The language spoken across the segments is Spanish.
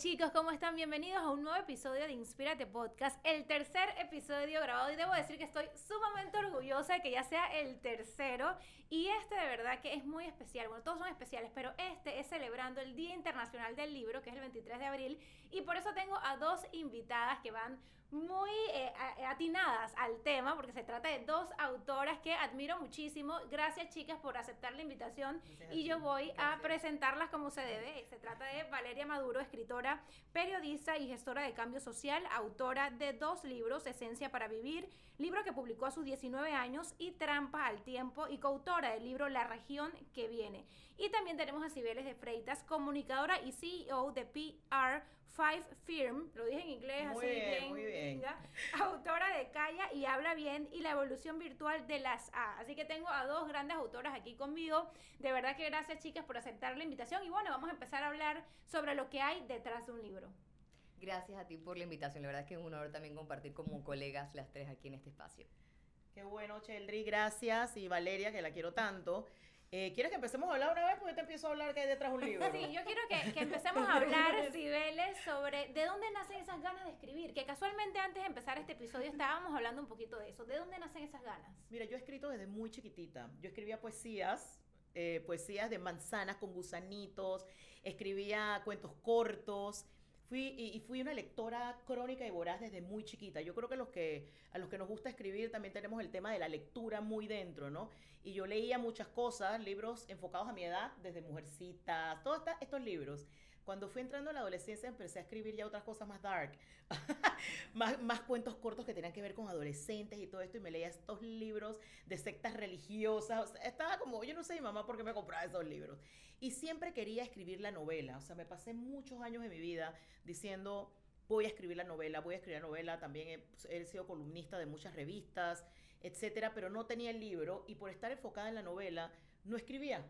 chicos, ¿cómo están? Bienvenidos a un nuevo episodio de Inspírate Podcast, el tercer episodio grabado. Y debo decir que estoy sumamente orgullosa de que ya sea el tercero. Y este de verdad que es muy especial, bueno, todos son especiales, pero este es celebrando el Día Internacional del Libro, que es el 23 de abril. Y por eso tengo a dos invitadas que van muy eh, atinadas al tema, porque se trata de dos autoras que admiro muchísimo. Gracias, chicas, por aceptar la invitación. y yo voy a presentarlas como se debe. Se trata de Valeria Maduro, escritora, periodista y gestora de cambio social, autora de dos libros, Esencia para Vivir, libro que publicó a sus 19 años, y Trampa al Tiempo, y coautora del libro La Región que Viene. Y también tenemos a Cibeles de Freitas, comunicadora y CEO de PR Five Firm, lo dije en inglés, así bien, Muy bien. Autora de Calla y Habla Bien y la evolución virtual de las A. Así que tengo a dos grandes autoras aquí conmigo. De verdad que gracias chicas por aceptar la invitación. Y bueno, vamos a empezar a hablar sobre lo que hay detrás de un libro. Gracias a ti por la invitación. La verdad es que es un honor también compartir como colegas las tres aquí en este espacio. Qué bueno, Cheldry, gracias. Y Valeria, que la quiero tanto. Eh, ¿Quieres que empecemos a hablar una vez? Porque te empiezo a hablar que hay detrás de un libro. Sí, yo quiero que, que empecemos a hablar, Cibeles, sobre de dónde nacen esas ganas de escribir. Que casualmente antes de empezar este episodio estábamos hablando un poquito de eso. ¿De dónde nacen esas ganas? Mira, yo he escrito desde muy chiquitita. Yo escribía poesías, eh, poesías de manzanas con gusanitos, escribía cuentos cortos. Fui, y, fui una lectora crónica y voraz desde muy chiquita. Yo creo que, los que a los que nos gusta escribir también tenemos el tema de la lectura muy dentro, ¿no? Y yo leía muchas cosas, libros enfocados a mi edad, desde Mujercitas, todos estos libros. Cuando fui entrando en la adolescencia empecé a escribir ya otras cosas más dark, más, más cuentos cortos que tenían que ver con adolescentes y todo esto y me leía estos libros de sectas religiosas. estaba como, yo no sé mi mamá por qué me compraba esos libros. Y siempre quería escribir la novela, o sea, me pasé muchos años de mi vida diciendo, voy a escribir la novela, voy a escribir la novela, también he, he sido columnista de muchas revistas, etcétera, pero no tenía el libro y por estar enfocada en la novela no escribía.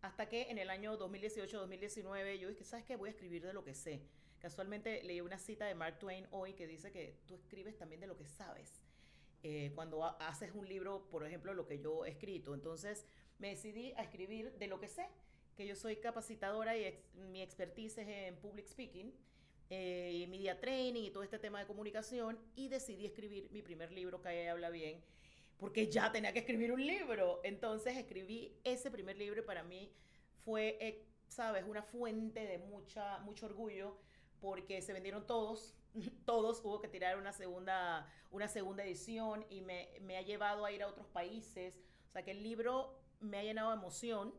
Hasta que en el año 2018-2019 yo dije, ¿sabes qué? Voy a escribir de lo que sé. Casualmente leí una cita de Mark Twain hoy que dice que tú escribes también de lo que sabes. Eh, cuando haces un libro, por ejemplo, lo que yo he escrito. Entonces me decidí a escribir de lo que sé, que yo soy capacitadora y mi expertise es en public speaking, eh, media training y todo este tema de comunicación y decidí escribir mi primer libro, que habla bien, porque ya tenía que escribir un libro. Entonces escribí ese primer libro y para mí fue, eh, sabes, una fuente de mucha, mucho orgullo porque se vendieron todos, todos, hubo que tirar una segunda, una segunda edición y me, me ha llevado a ir a otros países. O sea que el libro me ha llenado de emoción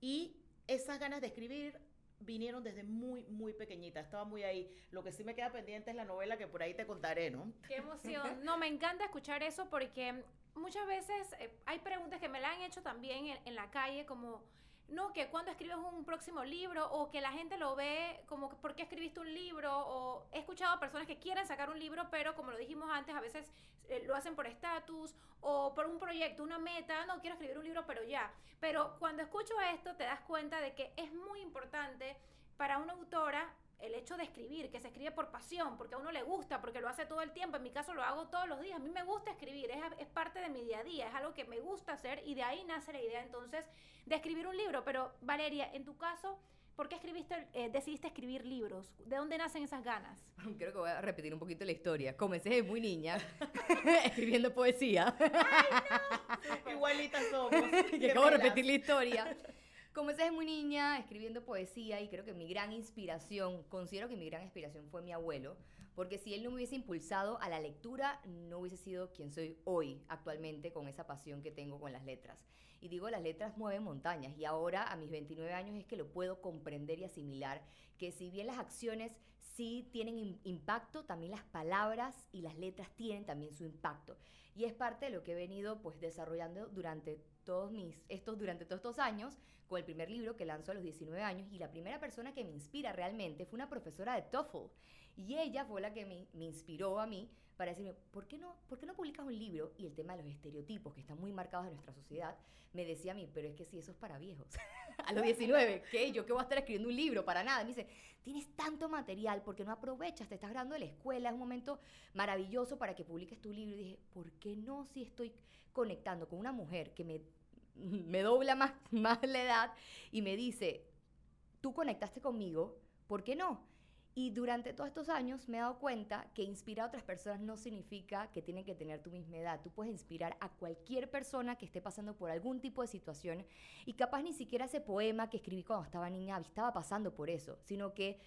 y esas ganas de escribir vinieron desde muy, muy pequeñita. Estaba muy ahí. Lo que sí me queda pendiente es la novela que por ahí te contaré, ¿no? Qué emoción. No, me encanta escuchar eso porque muchas veces eh, hay preguntas que me la han hecho también en, la calle, como, no, que cuando escribes un próximo libro, o que la gente lo ve como, ¿por qué escribiste un libro? O he escuchado a personas que quieren sacar un libro, pero como lo dijimos antes, a veces eh, lo hacen por estatus o por un proyecto, una meta, no, quiero escribir un libro, pero ya. Pero cuando escucho esto, te das cuenta de que es muy importante para una autora el hecho de escribir, que se escribe por pasión, porque a uno le gusta, porque lo hace todo el tiempo, en mi caso lo hago todos los días, a mí me gusta escribir, es, es parte de mi día a día, es algo que me gusta hacer y de ahí nace la idea entonces de escribir un libro. Pero Valeria, en tu caso, ¿por qué escribiste, eh, decidiste escribir libros? ¿De dónde nacen esas ganas? Creo que voy a repetir un poquito la historia. Comencé muy niña escribiendo poesía. ¡Ay, no! Igualitas somos. que acabo de repetir la historia. Comencé desde muy niña escribiendo poesía y creo que mi gran inspiración, considero que mi gran inspiración fue mi abuelo, porque si él no me hubiese impulsado a la lectura, no hubiese sido quien soy hoy, actualmente, con esa pasión que tengo con las letras. Y digo, las letras mueven montañas y ahora a mis 29 años es que lo puedo comprender y asimilar, que si bien las acciones sí tienen impacto, también las palabras y las letras tienen también su impacto. Y es parte de lo que he venido pues desarrollando durante todos mis, estos, durante todos estos años, con el primer libro que lanzó a los 19 años, y la primera persona que me inspira realmente fue una profesora de TOEFL. Y ella fue la que me, me inspiró a mí para decirme, ¿por qué, no, ¿por qué no publicas un libro? Y el tema de los estereotipos que están muy marcados en nuestra sociedad, me decía a mí, pero es que si eso es para viejos. a los 19, ¿qué? ¿Yo qué voy a estar escribiendo un libro? Para nada. me dice, tienes tanto material, ¿por qué no aprovechas? Te estás graduando de la escuela, es un momento maravilloso para que publiques tu libro. Y dije, ¿por qué no si estoy conectando con una mujer que me, me dobla más, más la edad y me dice, tú conectaste conmigo, ¿por qué no? Y durante todos estos años me he dado cuenta que inspirar a otras personas no significa que tienen que tener tu misma edad. Tú puedes inspirar a cualquier persona que esté pasando por algún tipo de situación y capaz ni siquiera ese poema que escribí cuando estaba niña estaba pasando por eso, sino que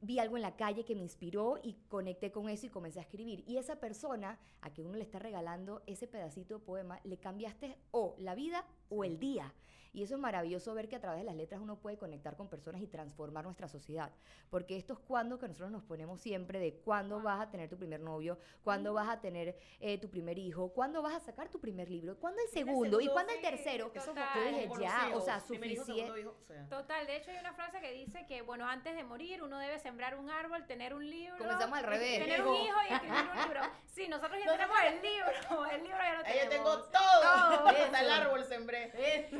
vi algo en la calle que me inspiró y conecté con eso y comencé a escribir. Y esa persona a que uno le está regalando ese pedacito de poema, le cambiaste o la vida o el día. Y eso es maravilloso ver que a través de las letras uno puede conectar con personas y transformar nuestra sociedad. Porque esto es cuando que nosotros nos ponemos siempre de cuándo vas a tener tu primer novio, cuándo vas a tener eh, tu primer hijo, cuándo vas a sacar tu primer libro, cuándo el segundo y cuándo el tercero. Total. Yo dije, ya, o sea, hijo, suficiente. segundo hijo, o sea. Total, de hecho hay una frase que dice que, bueno, antes de morir uno debe sembrar un árbol, tener un libro. Comenzamos al revés. Tener un hijo y escribir un libro. Sí, nosotros ya tenemos el libro, el libro ya lo Ahí yo tenemos. tengo todo. Todo. Hasta el árbol sembré.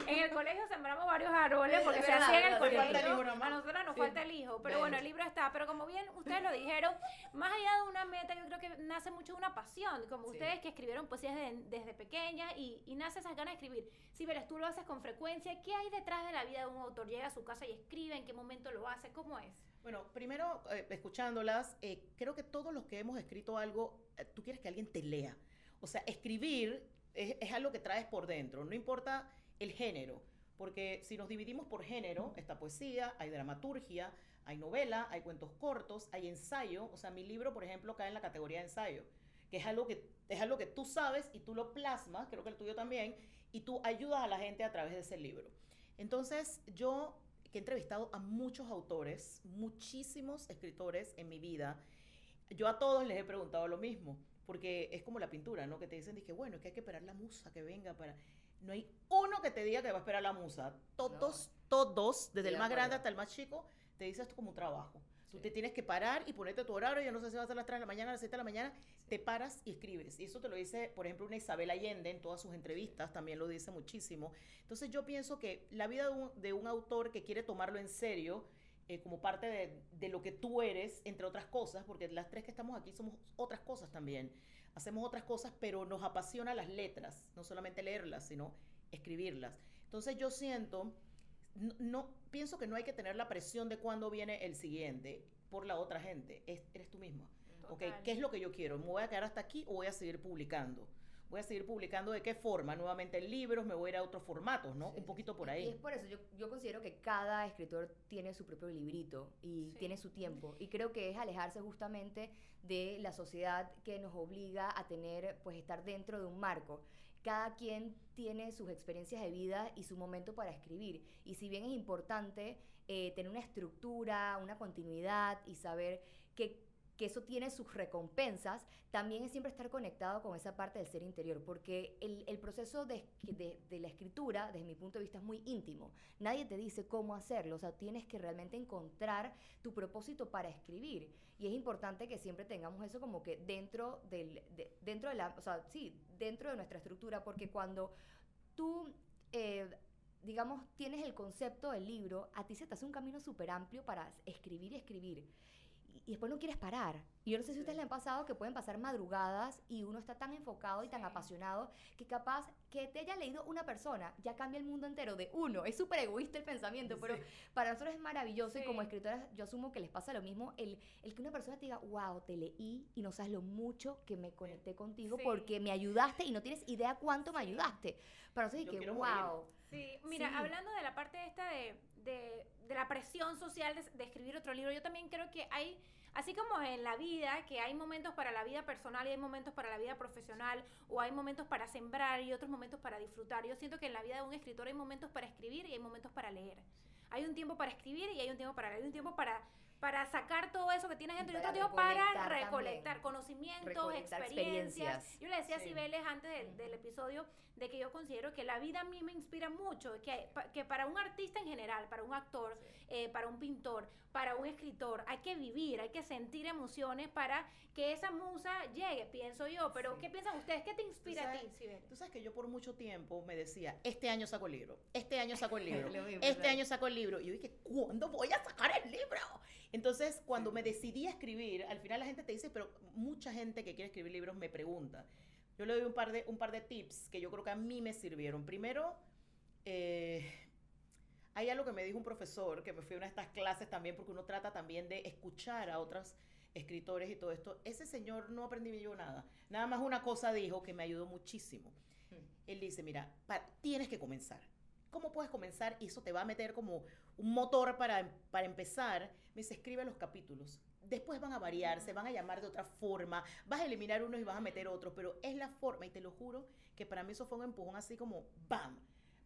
En el colegio sembramos varios árboles porque Es se verdad, hacía en el colegio. Falta el hijo nomás. A nosotros nos Sí. falta el hijo, pero Ven. bueno, el libro está. Pero como bien ustedes lo dijeron, más allá de una meta, yo creo que nace mucho de una pasión, como Sí. ustedes que escribieron poesías desde, desde pequeña y, y nace esas ganas de escribir. Si verás, tú lo haces con frecuencia, ¿qué hay detrás de la vida de un autor? Llega a su casa y escribe, ¿en qué momento lo hace? ¿Cómo es? Bueno, primero, eh, escuchándolas, eh, creo que todos los que hemos escrito algo, eh, tú quieres que alguien te lea. O sea, escribir es, es algo que traes por dentro, no importa el género, porque si nos dividimos por género, está poesía, hay dramaturgia, hay novela, hay cuentos cortos, hay ensayo. O sea, mi libro, por ejemplo, cae en la categoría de ensayo, que es algo que, es algo que tú sabes y tú lo plasmas, creo que el tuyo también, y tú ayudas a la gente a través de ese libro. Entonces, yo que he entrevistado a muchos autores, muchísimos escritores en mi vida, yo a todos les he preguntado lo mismo, porque es como la pintura, ¿no? Que te dicen, dije, bueno, es que hay que esperar la musa que venga para... No hay uno que te diga que va a esperar la musa. Todos, todos, desde Estoy el más grande hasta el más chico, te dice esto como un trabajo. Tú Sí. te tienes que parar y ponerte tu horario, yo no sé si va a ser a las 3 de la mañana, a las 7 de la mañana, te paras y escribes. Y eso te lo dice, por ejemplo, una Isabel Allende en todas sus entrevistas, también lo dice muchísimo. Entonces yo pienso que la vida de un, de un autor que quiere tomarlo en serio, eh, como parte de, de lo que tú eres, entre otras cosas, porque las tres que estamos aquí somos otras cosas también. Hacemos otras cosas, pero nos apasiona las letras, no solamente leerlas, sino escribirlas. Entonces yo siento, no, no- pienso que no hay que tener la presión de cuándo viene el siguiente por la otra gente, es, eres tú misma. Ok, Total. ¿qué es lo que yo quiero? ¿Me voy a quedar hasta aquí o voy a seguir publicando? Voy a seguir publicando de qué forma, nuevamente en libros, me voy a ir a otros formatos, ¿no? Sí, Un poquito por Y ahí. es por eso, yo, yo considero que cada escritor tiene su propio librito y Sí. tiene su tiempo. Y creo que es alejarse justamente de la sociedad que nos obliga a tener, pues estar dentro de un marco. Cada quien tiene sus experiencias de vida y su momento para escribir. Y si bien es importante eh, tener una estructura, una continuidad y saber que, que eso tiene sus recompensas, también es siempre estar conectado con esa parte del ser interior, porque el, el proceso de, de- la escritura, desde mi punto de vista, es muy íntimo. Nadie te dice cómo hacerlo, o sea, tienes que realmente encontrar tu propósito para escribir. Y es importante que siempre tengamos eso como que dentro, del, de- dentro de la, o sea, sí, dentro de nuestra estructura, porque cuando tú... eh, digamos, tienes el concepto del libro, a ti se te hace un camino súper amplio para escribir y escribir. Y, después no quieres parar. Y yo no sé si a ustedes le han pasado que pueden pasar madrugadas y uno está tan enfocado y tan Sí. apasionado que capaz que te haya leído una persona ya cambia el mundo entero de uno. Es súper egoísta el pensamiento, pero para nosotros es maravilloso y como escritoras yo asumo que les pasa lo mismo, el, el que una persona te diga, wow, te leí y no sabes lo mucho que me conecté contigo Sí. porque me ayudaste y no tienes idea cuánto me ayudaste. Para nosotros es que, quiero morir. wow. Sí, mira, Sí. hablando de la parte esta de, de, de la presión social de, de escribir otro libro, yo también creo que hay, así como en la vida, que hay momentos para la vida personal y hay momentos para la vida profesional, o hay momentos para sembrar y otros momentos para disfrutar, yo siento que en la vida de un escritor hay momentos para escribir y hay momentos para leer. Hay un tiempo para escribir y hay un tiempo para leer, hay un tiempo para para sacar todo eso que tienes dentro y para otro tiempo para recolectar también. conocimientos, Recolectar experiencias. experiencias. Yo le decía a Sí. Cibeles antes del- del episodio de que yo considero que la vida a mí me inspira mucho, que, que para un artista en general, para un actor, eh, para un pintor, para un escritor, hay que vivir, hay que sentir emociones para que esa musa llegue, pienso yo. Pero, Sí. ¿qué piensan ustedes? ¿Qué te inspira a ti, sabes-? Tú sabes que yo por mucho tiempo me decía, este año saco el libro, este año saco el libro, este ¿verdad? año saco el libro. Y yo dije, ¿cuándo voy a sacar el libro? Entonces, cuando me decidí a escribir, al final la gente te dice, pero mucha gente que quiere escribir libros me pregunta. Yo le doy un par de, un par de tips que yo creo que a mí me sirvieron. Primero, eh, hay algo que me dijo un profesor, que me fui a una de estas clases también, porque uno trata también de escuchar a otros escritores y todo esto. Ese señor no aprendí yo nada. Nada más una cosa dijo que me ayudó muchísimo. Él dice, mira, pa- tienes que comenzar. ¿Cómo puedes comenzar? Y eso te va a meter como un motor para, para empezar. Me dice, escribe los capítulos. Después van a variar, se van a llamar de otra forma. Vas a eliminar unos y vas a meter otros, pero es la forma. Y te lo juro que para mí eso fue un empujón así como ¡bam!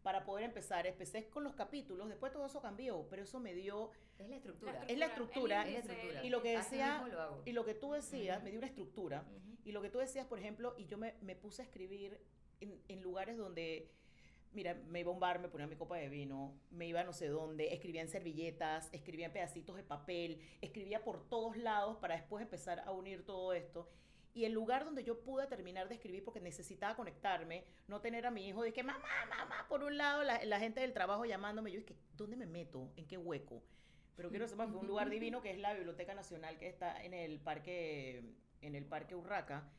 Para poder empezar. Empecé con los capítulos, después todo eso cambió, pero eso me dio Es la estructura. Es la estructura, Es la estructura. y lo que decía- lo hago. Y lo que tú decías, me dio una estructura. Y lo que tú decías, por ejemplo, y yo me, me puse a escribir en, en lugares donde, mira, me iba a un bar, me ponía mi copa de vino, me iba a no sé dónde, escribía en servilletas, escribía en pedacitos de papel, escribía por todos lados para después empezar a unir todo esto. Y el lugar donde yo pude terminar de escribir porque necesitaba conectarme, no tener a mi hijo, de que mamá, mamá, por un lado, la, la gente del trabajo llamándome, yo es que, ¿dónde me meto? ¿En qué hueco? Pero quiero sepan que un lugar divino que es la Biblioteca Nacional que está en el parque, en el parque Urraca,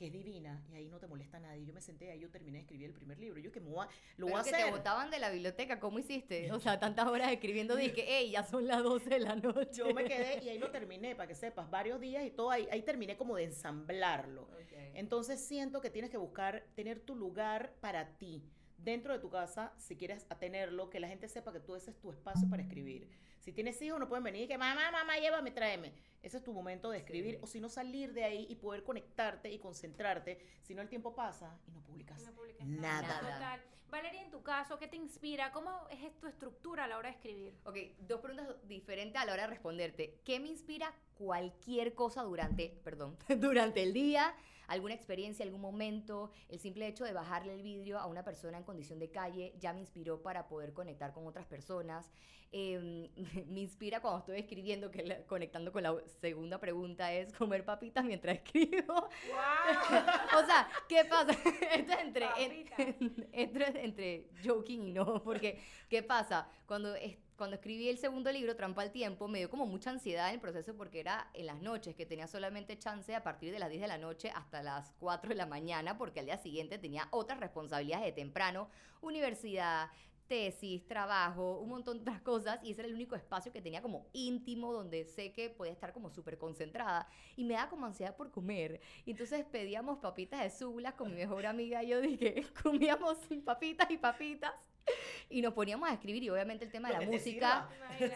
que es divina, y ahí no te molesta nadie. Yo me senté ahí, yo terminé de escribir el primer libro. Yo que me voy a- lo voy Pero a que te botaban de la biblioteca, ¿cómo hiciste? O sea, tantas horas escribiendo, dije, hey, ya son las 12 de la noche. Yo me quedé y ahí lo terminé, para que sepas, varios días y todo, ahí, ahí terminé como de ensamblarlo. Entonces siento que tienes que buscar tener tu lugar para ti dentro de tu casa, si quieres tenerlo, que la gente sepa que tú ese es tu espacio para escribir. Si tienes hijos, no pueden venir y que mamá, mamá, llévame, tráeme. Ese es tu momento de escribir, Sí. o si no salir de ahí y poder conectarte y concentrarte, si no el tiempo pasa y no publicas. No Nada. Nada. Total. Valeria, en tu caso, ¿qué te inspira? ¿Cómo es tu estructura a la hora de escribir? Ok, dos preguntas diferentes a la hora de responderte. ¿Qué me inspira cualquier cosa durante, perdón, durante el día? ¿Alguna experiencia, algún momento? El simple hecho de bajarle el vidrio a una persona en condición de calle ya me inspiró para poder conectar con otras personas. Eh, me inspira cuando estoy escribiendo, que la- conectando con la segunda pregunta es comer papitas mientras escribo. o sea, ¿qué pasa? Esto es entre, en- Papitas. esto es entre joking y no, porque ¿qué pasa? Cuando, es- cuando escribí el segundo libro, Trampa al Tiempo, me dio como mucha ansiedad en el proceso porque era en las noches, que tenía solamente chance a partir de las 10 de la noche hasta las 4 de la mañana, porque al día siguiente tenía otras responsabilidades de temprano, universidad, tesis, trabajo, un montón de otras cosas, y ese era el único espacio que tenía como íntimo, donde sé que podía estar como súper concentrada, y me da como ansiedad por comer. Y entonces pedíamos papitas de sublas con mi mejor amiga, y yo dije, comíamos papitas y papitas, y nos poníamos a escribir, y obviamente el tema de la música...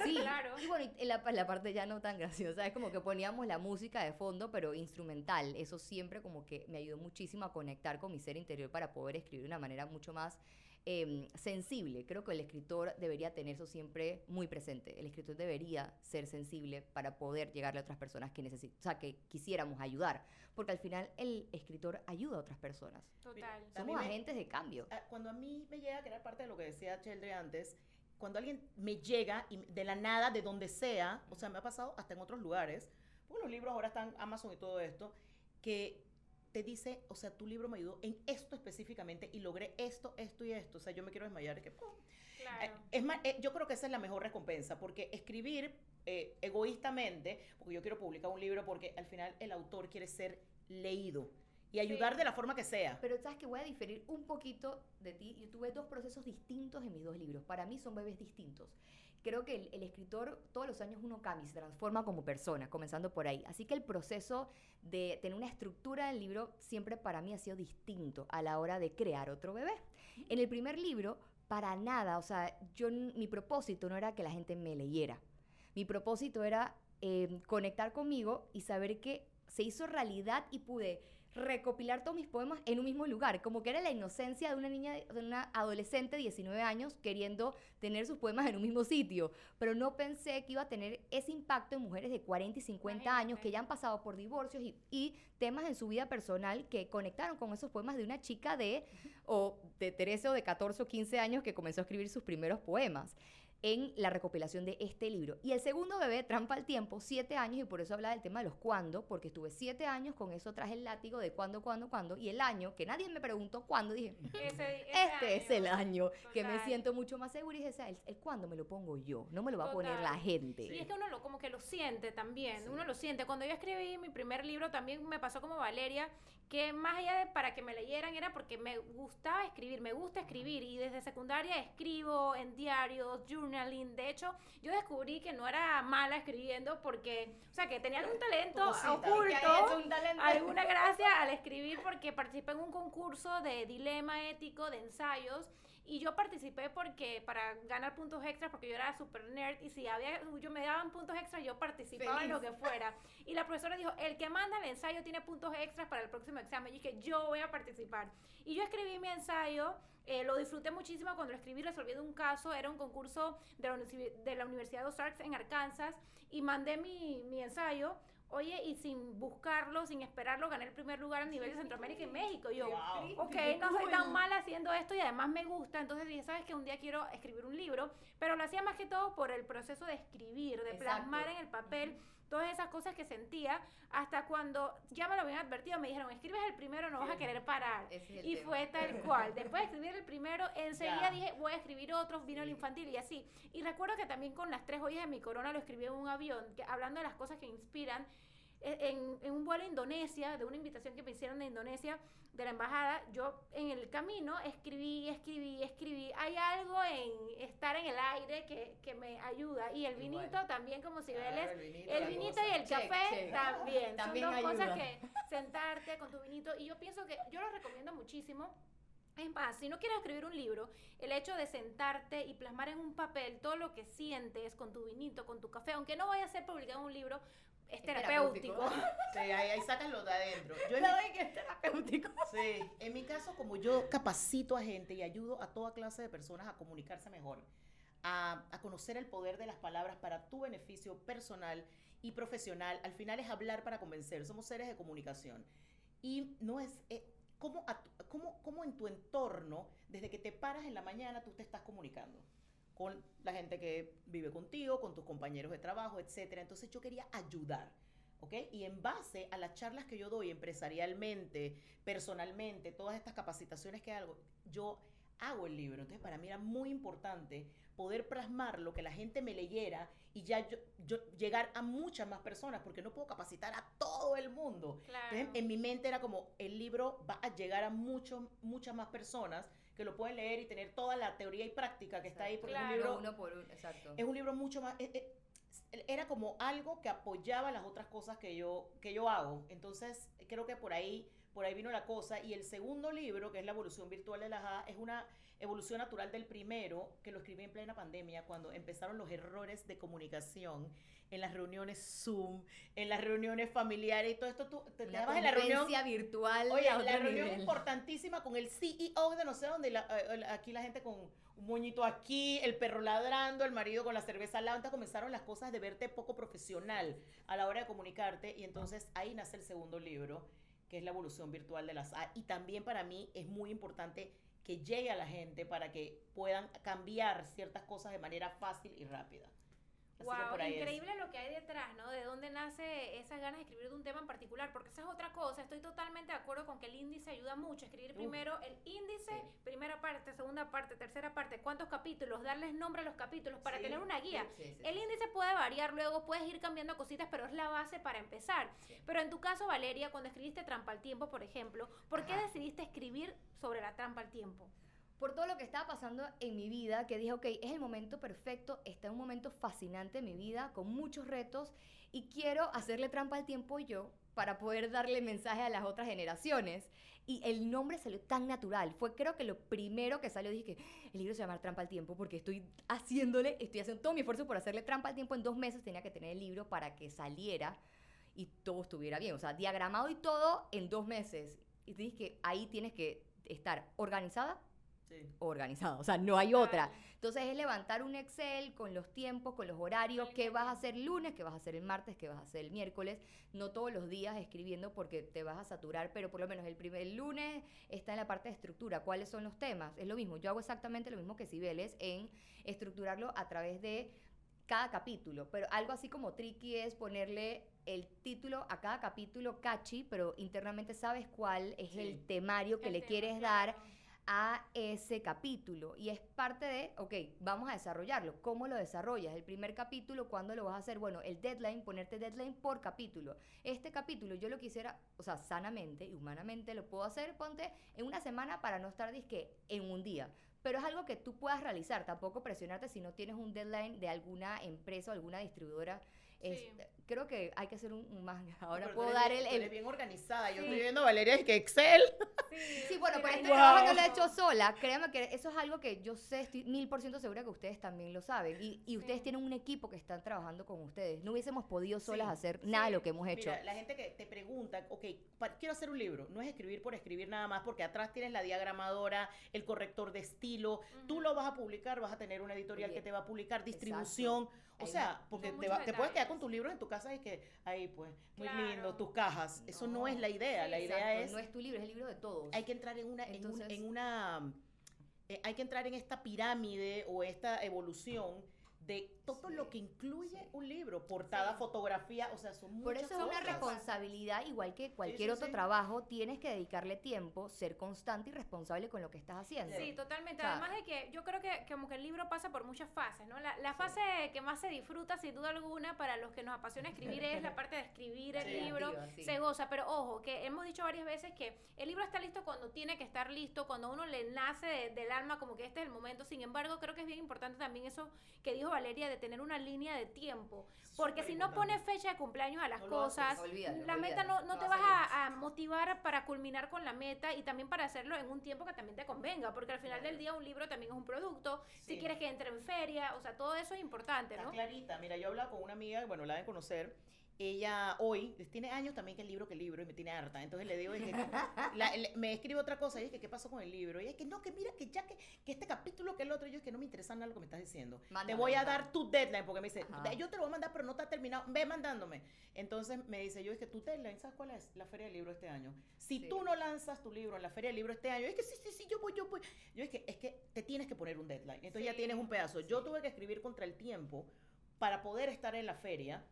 Sí, claro. y bueno, y la, la parte ya no tan graciosa, es como que poníamos la música de fondo, pero instrumental. Eso siempre como que me ayudó muchísimo a conectar con mi ser interior para poder escribir de una manera mucho más em, sensible. Creo que el escritor debería tener eso siempre muy presente. El escritor debería ser sensible para poder llegarle a otras personas que necesitan, o sea, que quisiéramos ayudar. Porque al final el escritor ayuda a otras personas. Total. Somos me- agentes de cambio. Ah, Cuando a mí me llega, que era parte de lo que decía Cheldre antes, cuando alguien me llega y de la nada, de donde sea, o sea, me ha pasado hasta en otros lugares, porque los libros ahora están Amazon y todo esto, que te dice, o sea, tu libro me ayudó en esto específicamente y logré esto, esto y esto. O sea, yo me quiero desmayar. Que, ¡pum! Eh, Claro. Es más, eh, yo creo que esa es la mejor recompensa, porque escribir eh, egoístamente, porque yo quiero publicar un libro, porque al final el autor quiere ser leído y ayudar Sí. de la forma que sea. Pero sabes que voy a diferir un poquito de ti. Yo tuve dos procesos distintos en mis dos libros. Para mí son bebés distintos. Creo que el, escritor todos los años uno cambia, y se transforma como persona, comenzando por ahí. Así que el proceso de tener una estructura del libro siempre para mí ha sido distinto a la hora de crear otro bebé. En el primer libro, para nada, o sea, yo mi propósito no era que la gente me leyera. Mi propósito era eh, conectar conmigo y saber que se hizo realidad y pude recopilar todos mis poemas en un mismo lugar, como que era la inocencia de una niña, de una adolescente de 19 años queriendo tener sus poemas en un mismo sitio, pero no pensé que iba a tener ese impacto en mujeres de 40 y 50 años que ya han pasado por divorcios y, y temas en su vida personal que conectaron con esos poemas de una chica de, o de 13 o de 14 o 15 años que comenzó a escribir sus primeros poemas en la recopilación de este libro. Y el segundo bebé, Trampa al Tiempo, siete años, y por eso hablaba del tema de los cuándo, porque estuve siete años con eso traje el látigo de cuándo, cuándo, cuándo, y el año, que nadie me preguntó cuándo, dije, Ese- ese este es el año que me siento mucho más segura y dije, "Esa, el, el cuándo me lo pongo yo, no me lo va a poner la gente. Y es que uno lo, como que lo siente también, Sí. uno lo siente. Cuando yo escribí mi primer libro también me pasó como Valeria, que más allá de para que me leyeran era porque me gustaba escribir, me gusta escribir y desde secundaria escribo en diarios, journal journaling. De hecho, yo descubrí que no era mala escribiendo porque, o sea, que tenía algún talento cosita. oculto, un talento. alguna gracia al escribir porque participé en un concurso de dilema ético, de ensayos. Y yo participé porque para ganar puntos extras, porque yo era super nerd y si había, yo me daban puntos extras, yo participaba en lo que fuera. Y la profesora dijo, el que manda el ensayo tiene puntos extras para el próximo examen. Y dije, yo voy a participar. Y yo escribí mi ensayo, eh, lo disfruté muchísimo cuando lo escribí resolviendo un caso, era un concurso de la, de la Universidad de Ozarks en Arkansas y mandé mi, mi ensayo. Oye, y sin buscarlo, sin esperarlo, gané el primer lugar a nivel de Centroamérica y México. Y yo, Wow. ok, no soy tan mala haciendo esto y además me gusta. Entonces dije, ¿sabes que Un día quiero escribir un libro, pero lo hacía más que todo por el proceso de escribir, de Exacto. plasmar en el papel todas esas cosas que sentía, hasta cuando ya me lo habían advertido, me dijeron, escribes el primero, no vas a querer parar. Es Y tema. fue tal cual. Después de escribir el primero, enseguida Ya. dije, voy a escribir otros, vino el infantil y así. Y recuerdo que también con las tres joyas de mi corona lo escribí en un avión, que, hablando de las cosas que inspiran. En, en un vuelo a Indonesia, de una invitación que me hicieron de Indonesia, de la embajada, yo en el camino escribí, escribí, escribí. Hay algo en estar en el aire que, que me ayuda. Y el Igual. vinito también, como si Claro, ves, el vinito, el vinito y el Check, café check. también. También Son dos cosas ayuda. que sentarte con tu vinito. Y yo pienso que yo lo recomiendo muchísimo. Es más, si no quieres escribir un libro, el hecho de sentarte y plasmar en un papel todo lo que sientes con tu vinito, con tu café, aunque no vaya a ser publicado en un libro, es, terapéutico. terapéutico. Sí, ahí, ahí sacan lo de adentro. Yo ¿Saben que es terapéutico? Sí, en mi caso, como yo capacito a gente y ayudo a toda clase de personas a comunicarse mejor, a, a conocer el poder de las palabras para tu beneficio personal y profesional, al final es hablar para convencer, somos seres de comunicación. Y no es, eh, ¿cómo, a cómo- cómo en tu entorno, desde que te paras en la mañana, tú te estás comunicando? Con la gente que vive contigo, con tus compañeros de trabajo, etcétera. Entonces yo quería ayudar. ¿ok? Y en base a las charlas que yo doy empresarialmente, personalmente, todas estas capacitaciones que hago, yo hago el libro. Entonces, para mí era muy importante poder plasmarlo, que la gente me leyera y ya yo, yo llegar a muchas más personas, porque no puedo capacitar a todo el mundo. Claro. Entonces, en mi mente era como, el libro va a llegar a mucho, muchas más personas que lo pueden leer y tener toda la teoría y práctica que está ahí, porque Claro. es un libro uno por uno, exacto. es un libro mucho más eh, eh, era como algo que apoyaba las otras cosas que yo que yo hago entonces creo que por ahí por ahí vino la cosa y el segundo libro que es la evolución virtual de las A es una evolución natural del primero que lo escribí en plena pandemia cuando empezaron los errores de comunicación en las reuniones Zoom en las reuniones familiares y todo esto tú te, dabas en la reunión virtual Oye, la reunión nivel. importantísima con el CEO de no sé dónde, la- eh, aquí la gente con un moñito aquí, el perro ladrando, el marido con la cerveza al lado, entonces comenzaron las cosas de verte poco profesional a la hora de comunicarte y entonces ahí nace el segundo libro, es la evolución virtual de las A. Y también para mí es muy importante que llegue a la gente para que puedan cambiar ciertas cosas de manera fácil y rápida. Así que Wow, por ahí es. increíble lo que hay detrás, ¿no? De dónde nace esas ganas de escribir de un tema en particular, porque esa es otra cosa. Estoy totalmente de acuerdo con que el índice ayuda mucho. Escribir primero el índice, Sí. primera parte, segunda parte, tercera parte, cuántos capítulos, darles nombre a los capítulos para Sí, tener una guía. Sí. El índice puede variar luego, puedes ir cambiando cositas, pero es la base para empezar. Pero en tu caso, Valeria, cuando escribiste Trampa al Tiempo, por ejemplo, ¿por qué decidiste escribir sobre la trampa al tiempo? Por todo lo que estaba pasando en mi vida, que dije, ok, es el momento perfecto, está en un momento fascinante en mi vida, con muchos retos, y quiero hacerle trampa al tiempo yo para poder darle mensaje a las otras generaciones. Y el nombre salió tan natural. Fue creo que lo primero que salió, dije que el libro se llama Trampa al Tiempo porque estoy haciéndole, estoy haciendo todo mi esfuerzo por hacerle trampa al tiempo. En dos meses tenía que tener el libro para que saliera y todo estuviera bien. O sea, diagramado y todo en dos meses. Y te dije que ahí tienes que estar organizada, Sí. organizada, o sea, no hay otra. Entonces es levantar un Excel con los tiempos, con los horarios, qué vas a hacer el lunes, qué vas a hacer el martes, qué vas a hacer el miércoles, no todos los días escribiendo porque te vas a saturar, pero por lo menos el primer lunes está en la parte de estructura, cuáles son los temas, es lo mismo, yo hago exactamente lo mismo que Cibeles en estructurarlo a través de cada capítulo, pero algo así como tricky es ponerle el título a cada capítulo catchy, pero internamente sabes cuál es Sí. el temario que El le quieres claro. A ese capítulo y es parte de, ok, vamos a desarrollarlo. ¿Cómo lo desarrollas? El primer capítulo, ¿cuándo lo vas a hacer? Bueno, el deadline, ponerte deadline por capítulo. Este capítulo yo lo quisiera, o sea, sanamente y humanamente lo puedo hacer, ponte en una semana para no estar disque en un día. pero es algo que tú puedas realizar, tampoco presionarte si no tienes un deadline de alguna empresa o alguna distribuidora. Es- Sí. creo que hay que hacer un, un más. Ahora Pero puedo dar bien- el, el- bien organizada. Yo Sí. estoy viendo Valeria y que Excel. Sí, bueno, pero este Wow. trabajo no lo he hecho sola. Créanme que eso es algo que yo sé, estoy mil por ciento segura que ustedes también lo saben. Y, y ustedes tienen un equipo que están trabajando con ustedes. No hubiésemos podido solas hacer nada de lo que hemos hecho. Mira, la gente que te pregunta, ok, quiero hacer un libro. No es escribir por escribir nada más, porque atrás tienes la diagramadora, el corrector de estilo. Tú lo vas a publicar, vas a tener una editorial que te va a publicar, distribución. O sea, porque te, va- te puedes quedar con tus libros en tu casa y que, ahí pues, muy Claro. lindo, tus cajas. Eso no, es la idea. Sí, la idea Exacto, es, no es tu libro, es el libro de todos. hay que entrar en una, en, un- Entonces- en una, eh, hay que entrar en esta pirámide o esta evolución de todo Sí, lo que incluye sí. un libro, portada, Sí. fotografía, o sea, son muchas Por eso es una responsabilidad, igual que cualquier sí, otro sí. trabajo, tienes que dedicarle tiempo, ser constante y responsable con lo que estás haciendo. Sí, totalmente. O sea, Además de que yo creo que como que el libro pasa por muchas fases, ¿no? La, la fase que más se disfruta, sin duda alguna, para los que nos apasiona escribir es la parte de escribir el Sí. libro. Se goza, pero ojo, que hemos dicho varias veces que el libro está listo cuando tiene que estar listo, cuando uno le nace de- del alma, como que este es el momento. Sin embargo, creo que es bien importante también eso que dijo Valeria, de tener una línea de tiempo. Porque si no pones fecha de cumpleaños a las No lo haces. cosas, la meta no, no no te vas a, a motivar para culminar con la meta y también para hacerlo en un tiempo que también te convenga, porque al final del día un libro también es un producto, si quieres que entre en feria, o sea, todo eso es importante, Está ¿no? clarita. Mira, yo he hablado con una amiga, bueno, la de conocer. Ella hoy, tiene años también que el libro que el libro y me tiene harta. Entonces le digo, es que- la- le- me escribe otra cosa. Y es que, ¿qué pasó con el libro? Y es que no, que mira, que ya que, que este capítulo, que el otro. Y yo es que no me interesa nada lo que me estás diciendo. te Mándame, voy a dar tu deadline. Porque me dice, Ajá. yo te lo voy a mandar, pero no está terminado. Ve mandándome. Entonces me dice, yo es que tu deadline, ¿sabes cuál es? La Feria del Libro este año. Si Sí. tú no lanzas tu libro en la Feria del Libro este año, es que sí, sí, sí, yo voy, yo voy. Yo es que, es que te tienes que poner un deadline. Entonces ya Sí. tienes un pedazo. Yo tuve que escribir contra el tiempo para poder estar en la feria.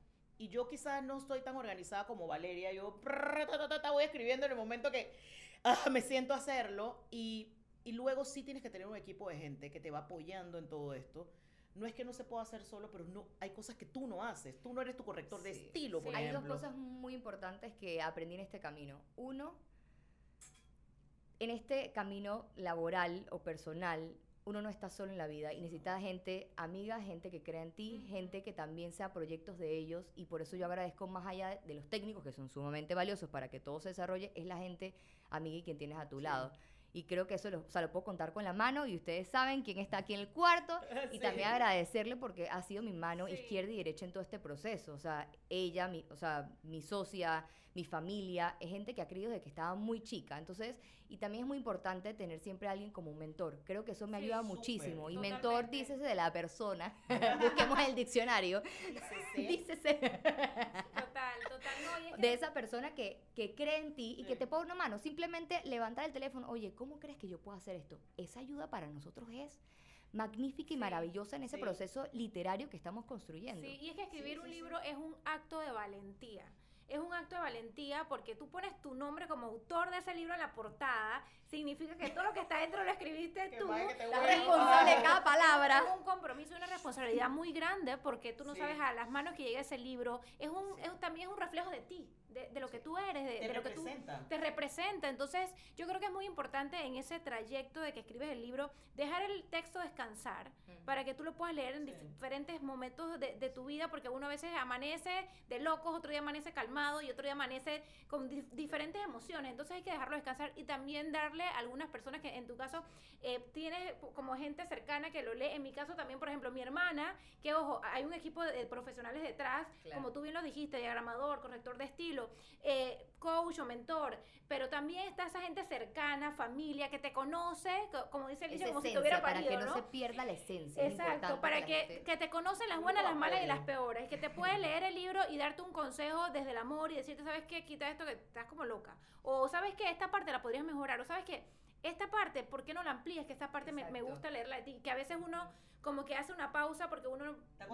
Y yo quizás no estoy tan organizada como Valeria. Yo prrr, ta, ta, ta, ta, voy escribiendo en el momento que ah, me siento a hacerlo. Y, y luego sí tienes que tener un equipo de gente que te va apoyando en todo esto. No es que no se pueda hacer solo, pero no hay cosas que tú no haces. Tú no eres tu corrector de estilo, sí. por Hay dos cosas muy importantes que aprendí en este camino. Uno, en este camino laboral o personal, uno no está solo en la vida y necesita gente amiga, gente que crea en ti, gente que también sea proyectos de ellos y por eso yo agradezco más allá de los técnicos que son sumamente valiosos para que todo se desarrolle, es la gente amiga y quien tienes a tu Sí. lado. Y creo que eso lo, o sea, lo puedo contar con la mano y ustedes saben quién está aquí en el cuarto y Sí. también agradecerle porque ha sido mi mano Sí. izquierda y derecha en todo este proceso. O sea, ella, mi, o sea, mi socia, mi familia, es gente que ha creído desde que estaba muy chica. Entonces, y también es muy importante tener siempre a alguien como un mentor. Creo que eso me Sí, ayuda muchísimo. Y mentor, dícese de la persona. Busquemos el diccionario. Dícese. Dícese es que de esa persona que, que cree en ti y que te pone una mano. Simplemente levantar el teléfono, oye, ¿cómo crees que yo puedo hacer esto? Esa ayuda para nosotros es magnífica y Sí, maravillosa en ese sí. proceso literario que estamos construyendo. Sí, y es que escribir Sí, un libro es un acto de valentía. Es un acto de valentía porque tú pones tu nombre como autor de ese libro en la portada. Significa que todo lo que está dentro lo escribiste tú. La responsable de cada palabra. Es un compromiso y una responsabilidad muy grande porque tú no Sí. sabes a las manos que llega ese libro. Es un, es- también es un reflejo de ti, de, de lo que tú eres, de, de lo que tú te representa. Entonces, yo creo que es muy importante en ese trayecto de que escribes el libro, dejar el texto descansar para que tú lo puedas leer en Sí. diferentes momentos de, de tu vida, porque uno a veces amanece de locos, otro día amanece calmado y otro día amanece con di- diferentes emociones. Entonces hay que dejarlo descansar y también darle a algunas personas que en tu caso eh, tienes como gente cercana que lo lee. En mi caso también, por ejemplo, mi hermana, que ojo, hay un equipo de profesionales detrás, Claro. como tú bien lo dijiste, diagramador, corrector de estilo, eh, coach o mentor, pero también está esa gente cercana, familia, que te conoce, co- como dice Alicia, como si te hubiera para parido, que no, ¿no? se pierda la esencia. es Exacto, para la que, que te conocen las buenas, las malas y las peores, que te puede leer el libro y darte un consejo desde el amor y decirte, ¿sabes qué? Quita esto que estás como loca. O ¿sabes qué? Esta parte la podrías mejorar. O ¿sabes qué? Esta parte, ¿por qué no la amplías? Que esta parte me, me gusta leerla de ti. Que a veces uno como que hace una pausa porque uno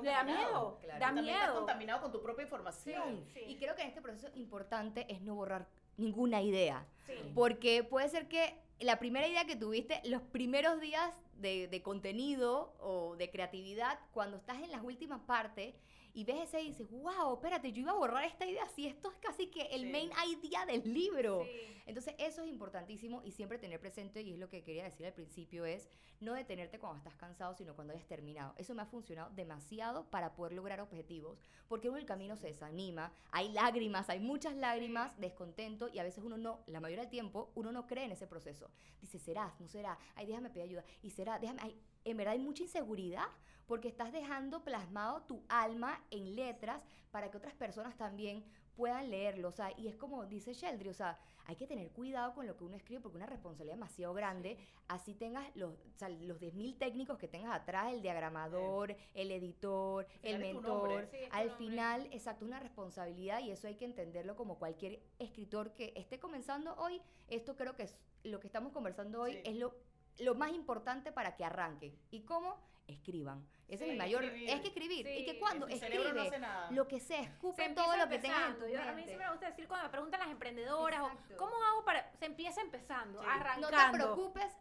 le da miedo, Claro. da También estás miedo. contaminado con tu propia información. Sí. Y creo que en este proceso importante es no borrar ninguna idea. Sí. Porque puede ser que la primera idea que tuviste, los primeros días de, de contenido o de creatividad, cuando estás en las últimas partes y ves ese y dices, wow, espérate, yo iba a borrar esta idea, si esto es casi que el Sí. main idea del libro. Sí. Entonces, eso es importantísimo y siempre tener presente, y es lo que quería decir al principio, es no detenerte cuando estás cansado, sino cuando hayas terminado. Eso me ha funcionado demasiado para poder lograr objetivos, porque uno el camino se desanima, hay lágrimas, hay muchas lágrimas, descontento, y a veces uno no, la mayoría del tiempo, uno no cree en ese proceso. Dice, serás, no será, ay, déjame pedir ayuda, y será, déjame, ay, en verdad hay mucha inseguridad porque estás dejando plasmado tu alma en letras para que otras personas también puedan leerlo. O sea, y es como dice Sheldry, o sea, hay que tener cuidado con lo que uno escribe porque una responsabilidad demasiado grande. Así tengas los, o sea, los 10.000 técnicos que tengas atrás, el diagramador, el editor, el mentor. Sí, Al final, exacto, una responsabilidad y eso hay que entenderlo como cualquier escritor que esté comenzando hoy. Esto creo que es lo que estamos conversando hoy es lo, lo más importante para que arranquen. ¿Y cómo? Escriban. Ese es mi mayor... escribir. Es que escribir. y que cuando no escribe, hace nada. lo que sea, Se escupe empieza todo lo que tengas en tu Yo- a mí mente. sí me gusta decir cuando me preguntan las emprendedoras, o. ¿cómo hago para...? Se empieza empezando, Sí. arrancando. No te preocupes,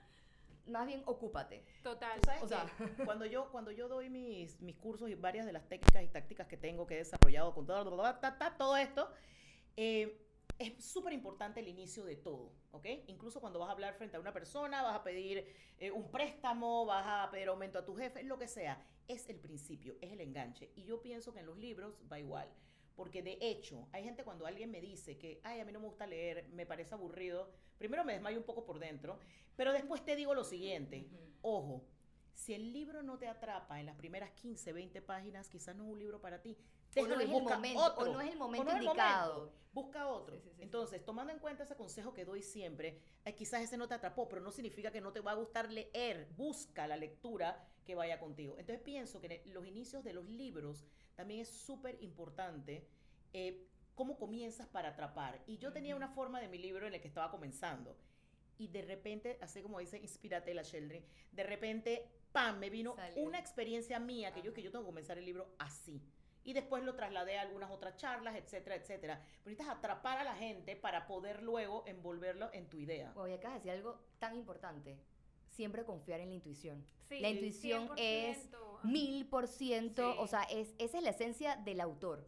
más bien ocúpate. Total. Tú sabes O sea- que cuando yo cuando yo doy mis, mis cursos y varias de las técnicas y tácticas que tengo que he desarrollado con todo, todo esto, eh, es súper importante el inicio de todo, ¿ok? Incluso cuando vas a hablar frente a una persona, vas a pedir eh, un préstamo, vas a pedir aumento a tu jefe, lo que sea, es el principio, es el enganche. Y yo pienso que en los libros va igual. Porque de hecho, hay gente cuando alguien me dice que, ay, a mí no me gusta leer, me parece aburrido, primero me desmayo un poco por dentro, pero después te digo lo siguiente, ojo, si el libro no te atrapa en las primeras 15, 20 páginas, quizás no es un libro para ti. O no es el momento, otro. o no es el momento no es el indicado. momento. Busca otro. Sí, sí, sí. Entonces, tomando en cuenta ese consejo que doy siempre, eh, quizás ese no te atrapó, pero no significa que no te va a gustar leer. Busca la lectura que vaya contigo. Entonces, pienso que en los inicios de los libros también es súper importante eh, cómo comienzas para atrapar. Y yo tenía Ujú. una forma de mi libro en el que estaba comenzando. Y de repente, así como dice Inspírate la Sheldry, de repente, ¡pam! Me vino Salió. una experiencia mía que yo, que yo tengo que comenzar el libro así. Y después lo trasladé a algunas otras charlas, etcétera, etcétera. Pero necesitas atrapar a la gente para poder luego envolverlo en tu idea. Oye, de decir algo tan importante. Siempre confiar en la intuición. Sí, La intuición es 100%. Mil por ciento. O sea, es, esa es la esencia del autor.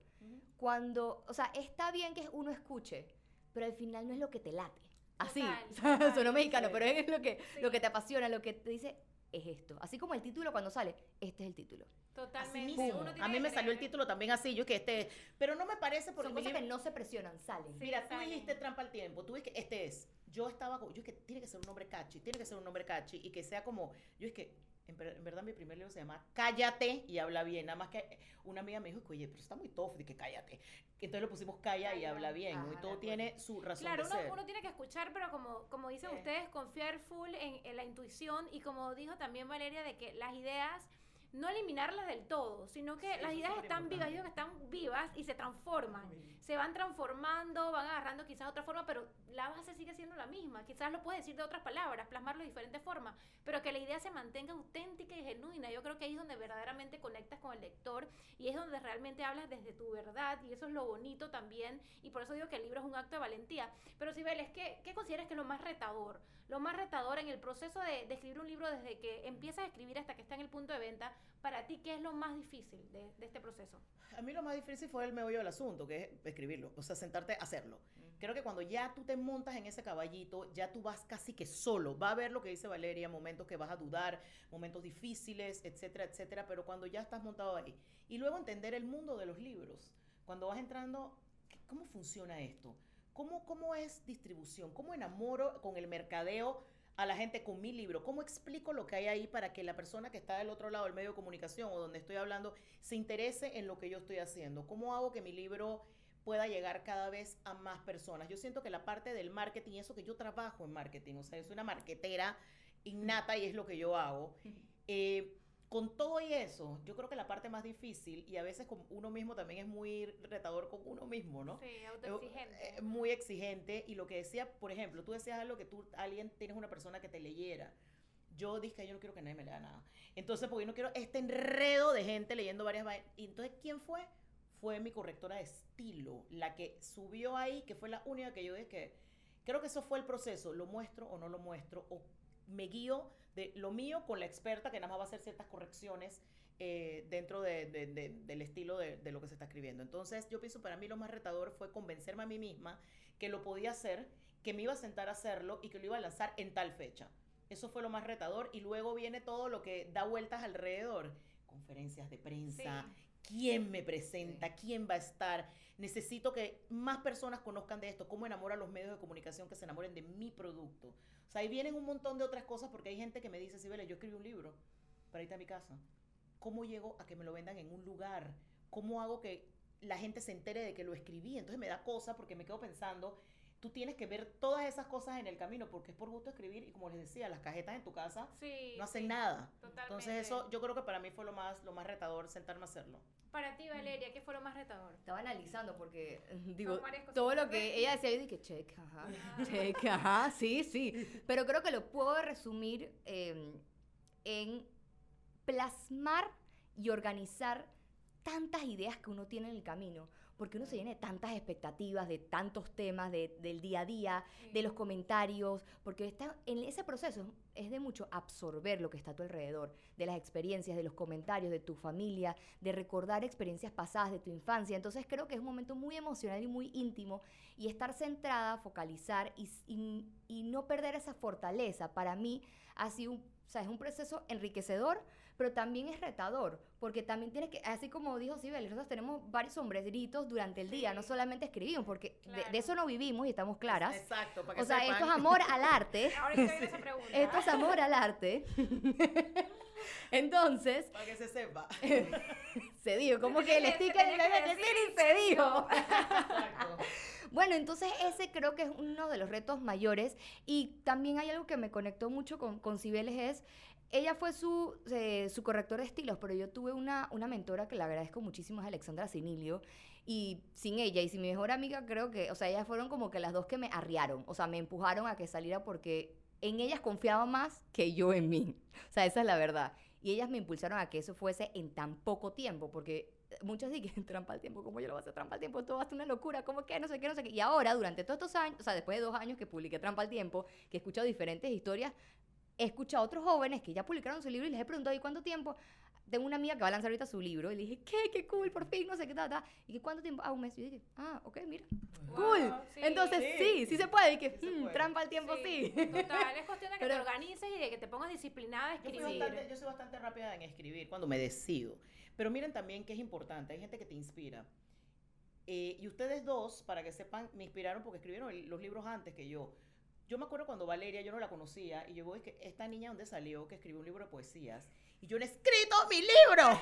Cuando, o sea, está bien que uno escuche, pero al final no es lo que te late. Así, Total, total. suena mexicano, Sí. pero es lo que, Sí. lo que te apasiona, lo que te dice, es esto. Así como el título cuando sale, este es el título. Así Totalmente. mismo. Uno tiene A mí me salió el título también así, yo que este, pero no me parece porque Son cosas que no se presionan, salen. Sí. Mira, tú dijiste trampa al tiempo, tú ves que este es. Yo estaba yo es que tiene que ser un nombre catchy, tiene que ser un nombre catchy y que sea como, yo es que en verdad mi primer libro se llama Cállate y habla bien, nada más que una amiga me dijo, oye, pero está muy tough, de que cállate. Entonces le pusimos calla y habla bien, Y todo tiene su razón Claro, de uno, ser. uno tiene que escuchar, pero como, como dicen Sí. ustedes, confiar full en, en la intuición y como dijo también Valeria, de que las ideas, no eliminarlas del todo, sino que Sí, las es ideas súper están vivas, que están vivas y se transforman. Se van transformando, van agarrando quizás otra forma, pero la base sigue siendo la misma. Quizás lo puedes decir de otras palabras, plasmarlo de diferentes formas, pero que la idea se mantenga auténtica y genuina. Yo creo que ahí es donde verdaderamente conectas con el lector y es donde realmente hablas desde tu verdad y eso es lo bonito también y por eso digo que el libro es un acto de valentía. Pero si ves, ¿qué, ¿qué consideras que es lo más retador? Lo más retador en el proceso de, de escribir un libro desde que empiezas a escribir hasta que está en el punto de venta, para ti, ¿qué es lo más difícil de, de este proceso? A mí lo más difícil fue el meollo del asunto, que es escribirlo, o sea, sentarte a hacerlo. Creo que cuando ya tú te montas en ese caballito, ya tú vas casi que solo. Va a haber lo que dice Valeria, momentos que vas a dudar, momentos difíciles, etcétera, etcétera, pero cuando ya estás montado ahí. Y luego entender el mundo de los libros. Cuando vas entrando, ¿qué- ¿cómo funciona esto? ¿Cómo, ¿Cómo es distribución? ¿Cómo enamoro con el mercadeo a la gente con mi libro? ¿Cómo explico lo que hay ahí para que la persona que está del otro lado del medio de comunicación o donde estoy hablando se interese en lo que yo estoy haciendo? ¿Cómo hago que mi libro pueda llegar cada vez a más personas? Yo siento que la parte del marketing, eso que yo trabajo en marketing, o sea, yo soy una marketera innata y es lo que yo hago. Eh, con todo y eso, yo creo que la parte más difícil, y a veces con uno mismo también es muy retador con uno mismo, ¿no? Sí, Eh, autoexigente. eh, muy exigente y lo que decía, por ejemplo, tú decías algo que tú, alguien, tienes una persona que te leyera. Yo dije, yo no quiero que nadie me lea nada. Entonces, porque yo no quiero este enredo de gente leyendo varias vainas. Y entonces, ¿quién fue? Fue mi correctora de estilo, la que subió ahí, que fue la única que yo dije que, creo que eso fue el proceso, lo muestro o no lo muestro, o me guío lo mío con la experta que nada más va a hacer ciertas correcciones eh, dentro de- de- de- del estilo de, de lo que se está escribiendo. Entonces, yo pienso para mí lo más retador fue convencerme a mí misma que lo podía hacer que me iba a sentar a hacerlo y que lo iba a lanzar en tal fecha. Eso fue lo más retador y luego viene todo lo que da vueltas alrededor. Conferencias de prensa, quién me presenta, quién va a estar. Necesito que más personas conozcan de esto, cómo enamora a los medios de comunicación que se enamoren de mi producto. O sea, ahí vienen un montón de otras cosas porque hay gente que me dice, Sibela, yo escribí un libro para irte a mi casa. ¿Cómo llego a que me lo vendan en un lugar? ¿Cómo hago que la gente se entere de que lo escribí? Entonces me da cosa porque me quedo pensando, tú tienes que ver todas esas cosas en el camino porque es por gusto escribir y como les decía, las cajetas en tu casa no hacen nada. Entonces eso yo creo que para mí fue lo más, lo más retador sentarme a hacerlo. Para ti, Valeria, ¿qué fue lo más retador? Estaba analizando porque, digo, todo lo que ella decía, yo dije, check, ajá, ah. check, ajá, sí, sí. Pero creo que lo puedo resumir em, en plasmar y organizar tantas ideas que uno tiene en el camino porque uno se llena de tantas expectativas, de tantos temas, del día a día, de los comentarios, porque está en ese proceso es de mucho absorber lo que está a tu alrededor, de las experiencias, de los comentarios, de tu familia, de recordar experiencias pasadas de tu infancia. Entonces creo que es un momento muy emocional y muy íntimo y estar centrada, focalizar y, y no perder esa fortaleza, para mí ha sido un, o sea, es un proceso enriquecedor, pero también es retador, porque también tienes que, así como dijo Sibel, nosotros tenemos varios sombreritos durante el día, no solamente escribimos, porque de, eso no vivimos y estamos claras. Exacto, para que O sea, esto es amor al arte. Esto es amor al arte. Entonces. Para que se sepa. se dijo, como que el sticker se dijo. Bueno, entonces ese creo que es uno de los retos mayores y también hay algo que me conectó mucho con, con Cibeles es ella fue su, eh, su corrector de estilos, pero yo tuve una, una mentora que le agradezco muchísimo, es Alexandra Sinilio, y sin ella y sin mi mejor amiga creo que, o sea, ellas fueron como que las dos que me arriaron, o sea, me empujaron a que saliera porque en ellas confiaba más que yo en mí, o sea, esa es la verdad. Y ellas me impulsaron a que eso fuese en tan poco tiempo, porque muchas dicen trampa al tiempo, ¿cómo yo lo voy a hacer trampa al tiempo? Todo va a ser una locura, ¿cómo que? No sé qué, no sé qué. Y ahora, durante todos estos años, o sea, después de dos años que publiqué trampa al tiempo, que he escuchado diferentes historias, he escuchado a otros jóvenes que ya publicaron su libro y les he preguntado, ¿y cuánto tiempo? Tengo una amiga que va a lanzar ahorita su libro y le dije, ¿qué? ¿Qué cool? Por fin, no sé qué tal, ¿Y cuánto tiempo? Ah, un mes. Y yo dije, ah, ok, mira. cool. Entonces, sí. sí, se puede. Y que, hmm, trampa el tiempo, sí. Total, es cuestión de que te organices y de que te pongas disciplinada a escribir. Yo, soy bastante rápida en escribir cuando me decido. Pero miren también que es importante, hay gente que te inspira. Eh, y ustedes dos, para que sepan, me inspiraron porque escribieron los libros antes que yo. Yo me acuerdo cuando Valeria, yo no la conocía, y yo voy, que esta niña donde salió, que escribió un libro de poesías, y yo no he escrito mi libro.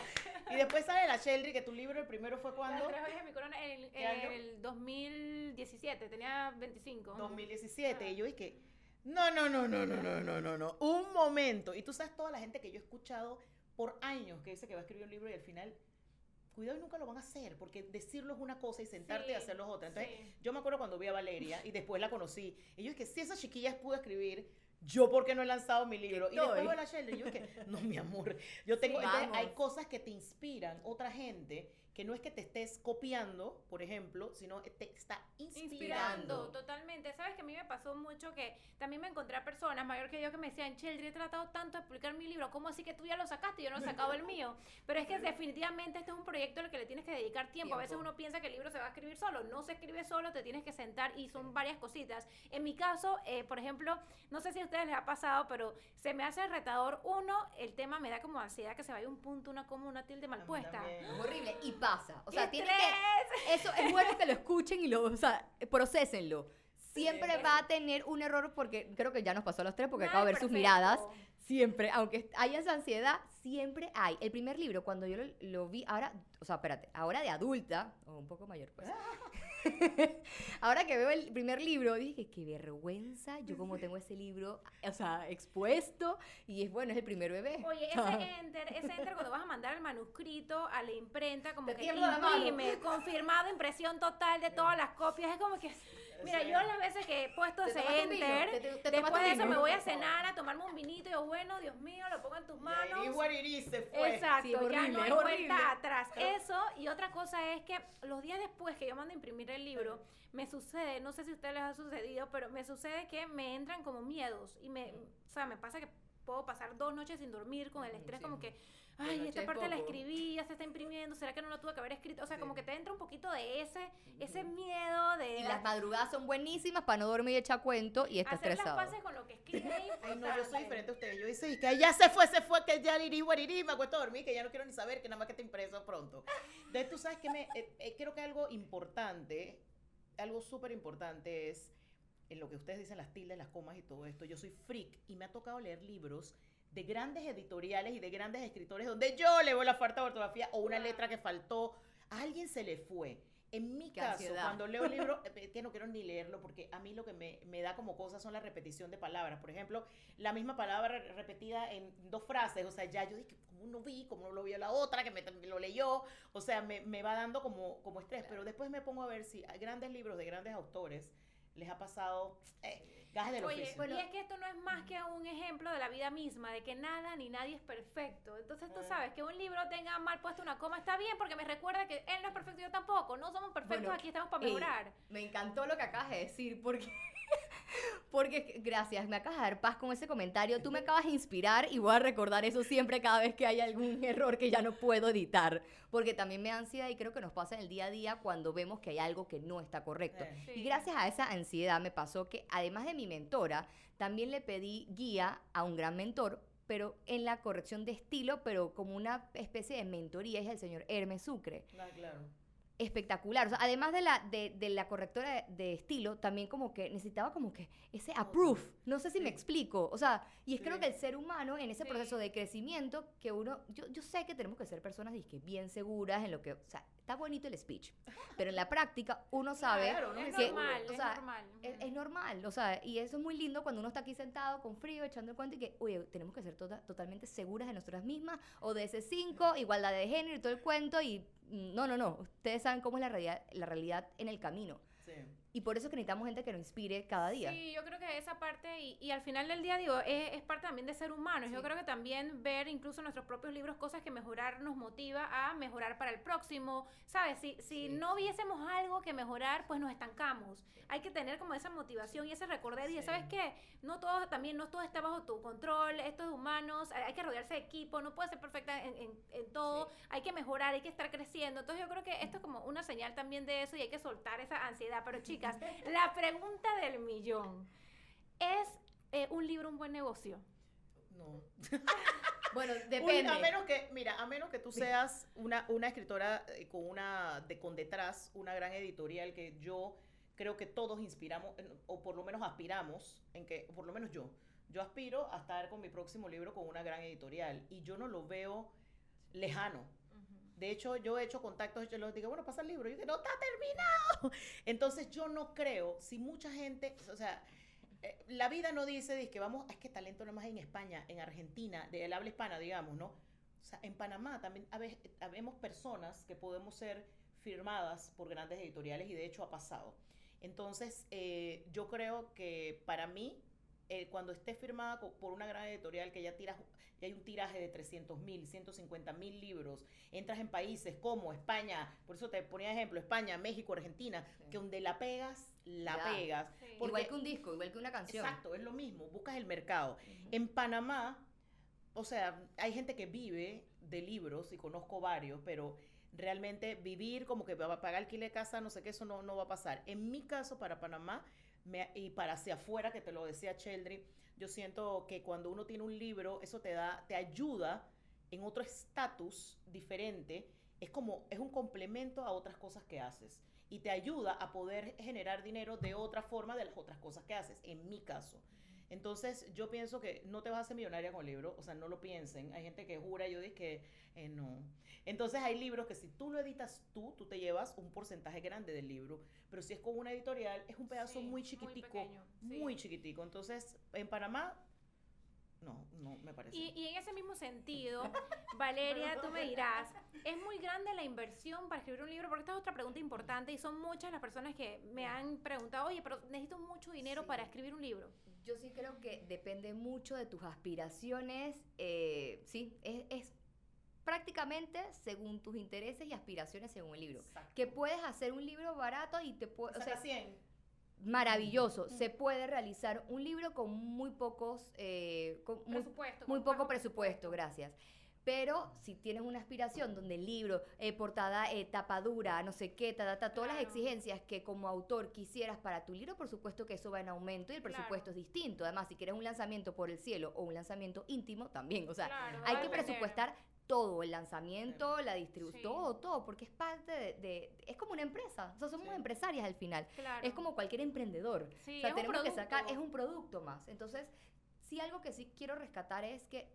y después sale la Sheldry, que tu libro, el primero fue cuando... en el, el 2017, tenía 25. 2017, y yo dije, no, no, no, no, no, no, no, no, no, un momento. Y tú sabes toda la gente que yo he escuchado por años que dice que va a escribir un libro y al final cuidado y nunca lo van a hacer, porque decirlo es una cosa y sentarte y hacerlo es otra. Entonces, yo me acuerdo cuando vi a Valeria y después la conocí, y yo es que si esa chiquilla pudo escribir, yo porque no he lanzado mi libro. Y después veo a la Sheldon y yo es que, no, mi amor, yo tengo, hay cosas que te inspiran, otra gente que no es que te estés copiando, por ejemplo, sino te está inspirando. totalmente. Sabes que a mí me pasó mucho que también me encontré a personas mayor que yo que me decían, Cheldry, he tratado tanto de publicar mi libro, ¿cómo así que tú ya lo sacaste y yo no he sacado el mío? Pero es que definitivamente este es un proyecto al que le tienes que dedicar tiempo. A veces uno piensa que el libro se va a escribir solo, no se escribe solo, te tienes que sentar y son varias cositas. En mi caso, eh, por ejemplo, no sé si a ustedes les ha pasado, pero se me hace retador. Uno, el tema me da como ansiedad que se vaya un punto, una coma, una tilde mal puesta. Horrible. Y pasa. O sea, tiene que. Eso es bueno que lo escuchen y lo. O sea, procesenlo. Siempre va a tener un error porque creo que ya nos pasó a los tres porque acabo de ver sus miradas. Siempre, aunque haya esa ansiedad, siempre hay. El primer libro, cuando yo lo, vi, ahora, o sea, espérate, ahora de adulta, o un poco mayor, pues. ahora que veo el primer libro, dije, qué vergüenza, yo como tengo ese libro, o sea, expuesto, y es bueno, es el primer bebé. Oye, ese enter, ese enter cuando vas a mandar el manuscrito a la imprenta, como que imprime, confirmado, impresión total de todas las copias, es como que Mira, yo las veces que he puesto ese enter, después de eso me voy a cenar, a tomarme un vinito y yo, bueno, Dios mío, lo pongo en tus manos. Y fue. Exacto, ya no hay vuelta atrás. Eso, y otra cosa es que los días después que yo mando a imprimir el libro, me sucede, no sé si a ustedes les ha sucedido, pero me sucede que me entran como miedos y me, o sea, me pasa que puedo pasar dos noches sin dormir con el estrés, como que ay, esta es parte la poco". escribí, ya se está imprimiendo, ¿será que no lo tuve que haber escrito? O sea, como que te entra un poquito de ese, ese miedo de Y las madrugadas son buenísimas para no dormir y echar cuento y estar hacer las estresado. paces con lo que escribí. Ay, no, yo soy diferente a ustedes. Yo dice, y que ya se fue, se fue, que ya irí, guarirí, me acuesto a dormir, que ya no quiero ni saber, que nada más que te impreso pronto. Entonces, tú sabes que me, eh, eh, creo que algo importante, algo súper importante es, en lo que ustedes dicen, las tildes, las comas y todo esto, yo soy freak y me ha tocado leer libros de grandes editoriales y de grandes escritores donde yo le veo la falta de ortografía o una letra que faltó, a alguien se le fue. En mi Qué caso, ansiedad. cuando leo el libro, eh, que no quiero ni leerlo, porque a mí lo que me, me da como cosas son la repetición de palabras. Por ejemplo, la misma palabra re- repetida en dos frases. O sea, ya yo dije, ¿cómo no vi? ¿Cómo no lo vio la otra? Que me, me lo leyó. O sea, me, me va dando como, como estrés. Pero después me pongo a ver si hay grandes libros de grandes autores les ha pasado eh, gajes del Oye, oficio. y es que esto no es más que un ejemplo de la vida misma, de que nada ni nadie es perfecto. Entonces tú Eh. sabes que un libro tenga mal puesto una coma está bien porque me recuerda que él no es perfecto y yo tampoco. No somos perfectos, Bueno, aquí estamos para mejorar. Me encantó lo que acabas de decir, porque, porque gracias, me acabas de dar paz con ese comentario. Tú me acabas de inspirar y voy a recordar eso siempre cada vez que hay algún error que ya no puedo editar. Porque también me da ansiedad y creo que nos pasa en el día a día cuando vemos que hay algo que no está correcto. Sí. Y gracias a esa ansiedad me pasó que además de mi mentora, también le pedí guía a un gran mentor, pero en la corrección de estilo, pero como una especie de mentoría, es el señor Hermes Sucre Ah, claro. Espectacular. O sea, además de la, de, de la correctora de, de estilo, también como que necesitaba como que ese approve. No sé si me Sí. explico. O sea, y es creo Sí. que el ser humano en ese Sí. proceso de crecimiento, que uno, yo, yo sé que tenemos que ser personas dizque, bien seguras en lo que, o sea, está bonito el speech, pero en la práctica uno sabe Claro, no es me que- normal, o es sea, normal. es, es normal, o sea, y eso es muy lindo cuando uno está aquí sentado con frío, echando el cuento y que, oye, tenemos que ser tota- totalmente seguras de nosotras mismas, o de ese 5, igualdad de género y todo el cuento, y no, no, no, ustedes saben cómo es la realidad, la realidad en el camino. Y por eso es que necesitamos gente que nos inspire cada día. Sí, yo creo que esa parte, y, y al final del día, digo, es, es parte también de ser humanos. Yo Sí. creo que también ver incluso en nuestros propios libros cosas que mejorar nos motiva a mejorar para el próximo. ¿Sabes? Si, si Sí. no viésemos algo que mejorar, pues nos estancamos. Hay que tener como esa motivación y ese recordar. Y Sí. ¿sabes qué? No todo, también no todo está bajo tu control. Esto es humanos. Hay que rodearse de equipo. No puede ser perfecta en, en- en todo. Hay que mejorar, hay que estar creciendo. Entonces yo creo que esto es como una señal también de eso y hay que soltar esa ansiedad. Pero chicas, la pregunta del millón. ¿Es eh, un libro un buen negocio? No. Bueno, Uy, depende. a menos que, mira, a menos que tú seas una, una escritora eh, con una, de, con detrás, una gran editorial que yo creo que todos inspiramos, o por lo menos aspiramos, en que, por lo menos yo, yo aspiro a estar con mi próximo libro con una gran editorial y yo no lo veo lejano. De hecho, yo he hecho contactos, yo les digo, bueno, pasa el libro. Y yo digo, no está terminado. Entonces, yo no creo, si mucha gente, o sea, eh, la vida no dice, que vamos, es que talento no más en España, en Argentina, del habla hispana, digamos, ¿no? O sea, en Panamá también habe- habemos personas que podemos ser firmadas por grandes editoriales y de hecho ha pasado. Entonces, eh, yo creo que para mí, eh, cuando esté firmada por una gran editorial que ya tira ya hay un tiraje de 300 mil, 150 mil libros, entras en países como España, por eso te ponía ejemplo, España, México, Argentina, Sí. que donde la pegas, la Ya. pegas. Sí. porque- igual que un disco, igual que una canción. Exacto, es lo mismo, buscas el mercado. En Panamá, o sea, hay gente que vive de libros y conozco varios, pero realmente vivir como que va a pagar alquiler de casa, no sé qué, eso no, no va a pasar. En mi caso, para Panamá me- y para hacia afuera, que te lo decía Cheldry, yo siento que cuando uno tiene un libro, eso te da, te ayuda en otro estatus diferente. Es como, es un complemento a otras cosas que haces. Y te ayuda a poder generar dinero de otra forma de las otras cosas que haces, en mi caso. Entonces, yo pienso que no te vas a hacer millonaria con el libro, o sea, no lo piensen. Hay gente que jura, yo dije que eh, no. Entonces, hay libros que si tú lo editas tú, tú te llevas un porcentaje grande del libro, pero si es con una editorial, es un pedazo Sí, muy muy chiquitico, pequeño, sí. muy chiquitico. Entonces, en Panamá, no, no me parece. Y, y en ese mismo sentido, Valeria, tú me dirás, ¿es muy grande la inversión para escribir un libro? Porque esta es otra pregunta importante y son muchas las personas que me han preguntado, oye, pero necesito mucho dinero Sí. para escribir un libro. Yo sí creo que depende mucho de tus aspiraciones. eh, sí, es, es prácticamente según tus intereses y aspiraciones según el libro. Exacto. Que puedes hacer un libro barato y te puede... O sea, 100. Maravilloso. Se puede realizar un libro con muy pocos... eh, con muy, Presupuesto. muy poco presupuesto, gracias. Pero si tienes una aspiración donde el libro, eh, portada, eh, tapadura, no sé qué, ta, ta, ta, todas las exigencias que como autor quisieras para tu libro, por supuesto que eso va en aumento y el Claro. presupuesto es distinto. Además, si quieres un lanzamiento por el cielo o un lanzamiento íntimo, también. O sea, Claro, hay que presupuestar todo, el lanzamiento, la distribución, Sí. todo, todo, porque es parte de, de- es como una empresa, o sea, somos Sí. empresarias al final. Claro. Es como cualquier emprendedor. Sí, o sea, tenemos que sacar, es un producto más. Entonces, sí algo que sí quiero rescatar es que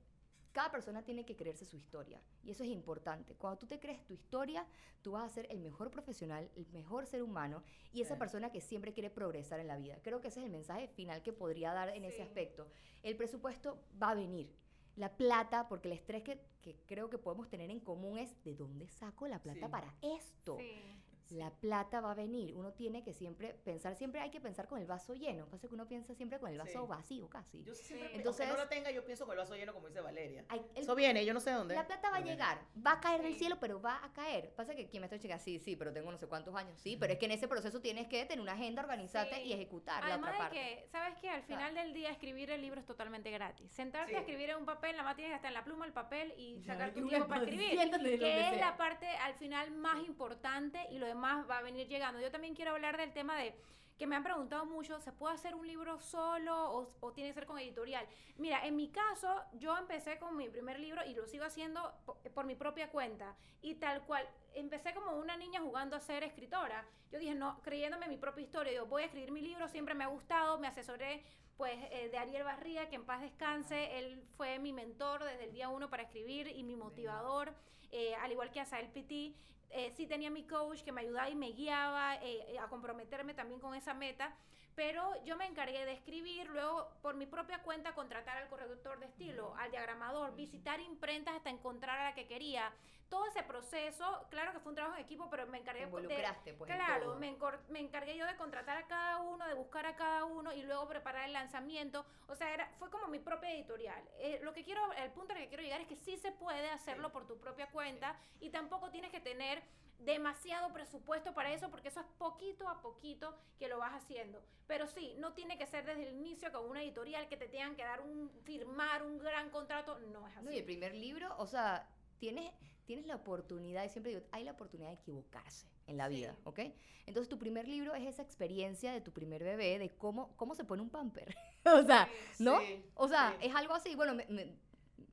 cada persona tiene que creerse su historia. Y eso es importante. Cuando tú te crees tu historia, tú vas a ser el mejor profesional, el mejor ser humano y esa Sí. persona que siempre quiere progresar en la vida. Creo que ese es el mensaje final que podría dar en ese Sí. aspecto. El presupuesto va a venir. La plata, porque el estrés que, que creo que podemos tener en común es de dónde saco la plata Sí. para esto. Sí. La plata va a venir. Uno tiene que siempre pensar, siempre hay que pensar con el vaso lleno. Pasa que uno piensa siempre con el vaso Sí. vacío casi. Yo siempre, Sí. Entonces- aunque no lo tenga, yo pienso con el vaso lleno, como dice Valeria. Hay- el- Eso viene, yo no sé dónde. la plata va a Viene. llegar, va a caer del Sí. cielo, pero va a caer. Pasa que quien me está checando, sí, sí, pero tengo no sé cuántos años. Sí, pero es que en ese proceso tienes que tener una agenda, organizarte Sí. y ejecutar la otra de parte. que, ¿sabes qué? Al final del día escribir el libro es totalmente gratis. Sentarte Sí. a escribir en un papel, nada más tienes hasta en la pluma el papel y Ya, sacar y tu tiempo para escribir. Que es sea. la parte al final más importante y lo demás va a venir llegando. Yo también quiero hablar del tema de que me han preguntado mucho, ¿se puede hacer un libro solo o, o tiene que ser con editorial? Mira, en mi caso, yo empecé con mi primer libro y lo sigo haciendo po- por, mi propia cuenta. Y tal cual, empecé como una niña jugando a ser escritora. Yo dije, no, creyéndome mi propia historia, yo voy a escribir mi libro, siempre me ha gustado, me asesoré pues eh, de Ariel Barría, que en paz descanse, él fue mi mentor desde el día uno para escribir y mi motivador, eh, al igual que Asael Petit. Eh, sí tenía mi coach que me ayudaba y me guiaba eh, eh, a comprometerme también con esa meta, pero yo me encargué de escribir, luego por mi propia cuenta contratar al corrector de estilo, al diagramador, visitar imprentas hasta encontrar a la que quería. Todo ese proceso, claro que fue un trabajo en equipo, pero me encargué de, pues, Claro, me, encor- me encargué yo de contratar a cada uno, de buscar a cada uno y luego preparar el lanzamiento. O sea, era, fue como mi propia editorial. Eh, lo que quiero, el punto al que quiero llegar es que sí se puede hacerlo Sí. por tu propia cuenta y tampoco tienes que tener demasiado presupuesto para eso porque eso es poquito a poquito que lo vas haciendo. Pero sí, no tiene que ser desde el inicio con una editorial que te tengan que dar un, firmar un gran contrato, no es así. No, y el primer libro, o sea, tienes, tienes la oportunidad, y siempre digo, hay la oportunidad de equivocarse en la Sí. vida, ¿ok? Entonces tu primer libro es esa experiencia de tu primer bebé, de cómo, cómo se pone un pamper. o sea, Sí. ¿no? Sí, O sea, sí. es algo así, bueno, me, me-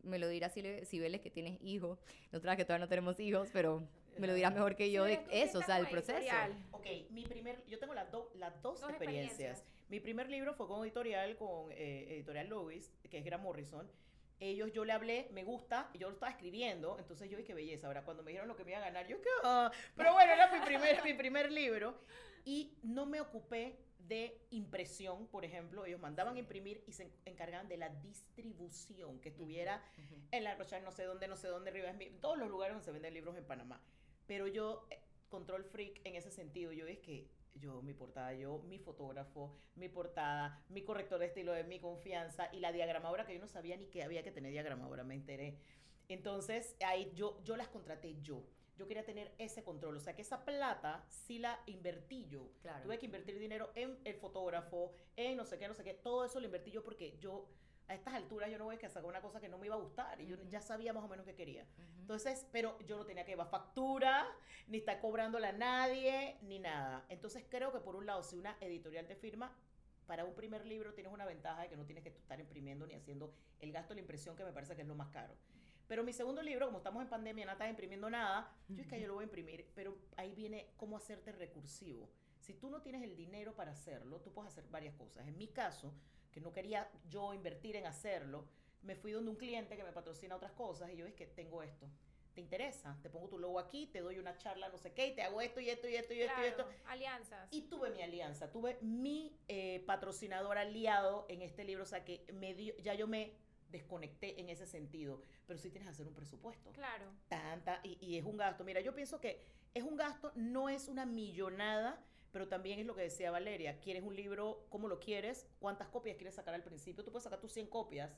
me lo dirás si, si Vélez que tienes hijos, nosotras que todavía no tenemos hijos, pero me lo dirás mejor que yo Sí, de eso, o sea, el proceso. editorial. Ok, mi primer, yo tengo las, do- las dos, Dos experiencias. experiencias. Mi primer libro fue con editorial, con eh, editorial Lois, que es Grant Morrison. Ellos, yo le hablé, me gusta, y yo lo estaba escribiendo, entonces yo dije, qué belleza. Ahora, cuando me dijeron lo que me iba a ganar, yo, ¿qué? Ah, Pero bueno, era mi primer, mi primer libro. Y no me ocupé de impresión, por ejemplo. Ellos mandaban a imprimir y se encargaban de la distribución, que estuviera en la Rochelle, no sé dónde, no sé dónde, Rivas, todos los lugares donde se venden libros en Panamá. Pero yo, eh, control freak en ese sentido, yo es que yo, mi portada, yo, mi fotógrafo, mi portada, mi corrector de estilo de mi confianza y la diagramadora que yo no sabía ni que había que tener diagramadora, me enteré. Entonces, ahí yo, yo las contraté yo. Yo quería tener ese control, o sea que esa plata sí la invertí yo. Claro. Tuve que invertir dinero en el fotógrafo, en no sé qué, no sé qué. Todo eso lo invertí yo porque yo, a estas alturas, yo no voy a sacar una cosa que no me iba a gustar. Y yo Ujú. ya sabía más o menos qué quería. Ujú. Entonces, pero yo no tenía que llevar factura, ni estar cobrándole a nadie, ni nada. Entonces, creo que por un lado, si una editorial te firma, para un primer libro tienes una ventaja de que no tienes que estar imprimiendo ni haciendo el gasto de la impresión, que me parece que es lo más caro. Pero mi segundo libro, como estamos en pandemia, no estás imprimiendo nada, yo es que yo lo voy a imprimir, pero ahí viene cómo hacerte recursivo. Si tú no tienes el dinero para hacerlo, tú puedes hacer varias cosas. En mi caso, que no quería yo invertir en hacerlo, me fui donde un cliente que me patrocina otras cosas y yo es que tengo esto. ¿Te interesa? Te pongo tu logo aquí, te doy una charla, no sé qué, y te hago esto y esto y esto y esto y esto. Alianzas. Y tuve mi alianza, tuve mi eh, patrocinador aliado en este libro, o sea que me dio, ya yo me desconecté en ese sentido, pero sí tienes que hacer un presupuesto. Claro. Tanta, y, y es un gasto. Mira, yo pienso que es un gasto, no es una millonada, pero también es lo que decía Valeria. ¿Quieres un libro? ¿Cómo lo quieres? ¿Cuántas copias quieres sacar al principio? Tú puedes sacar tus 100 copias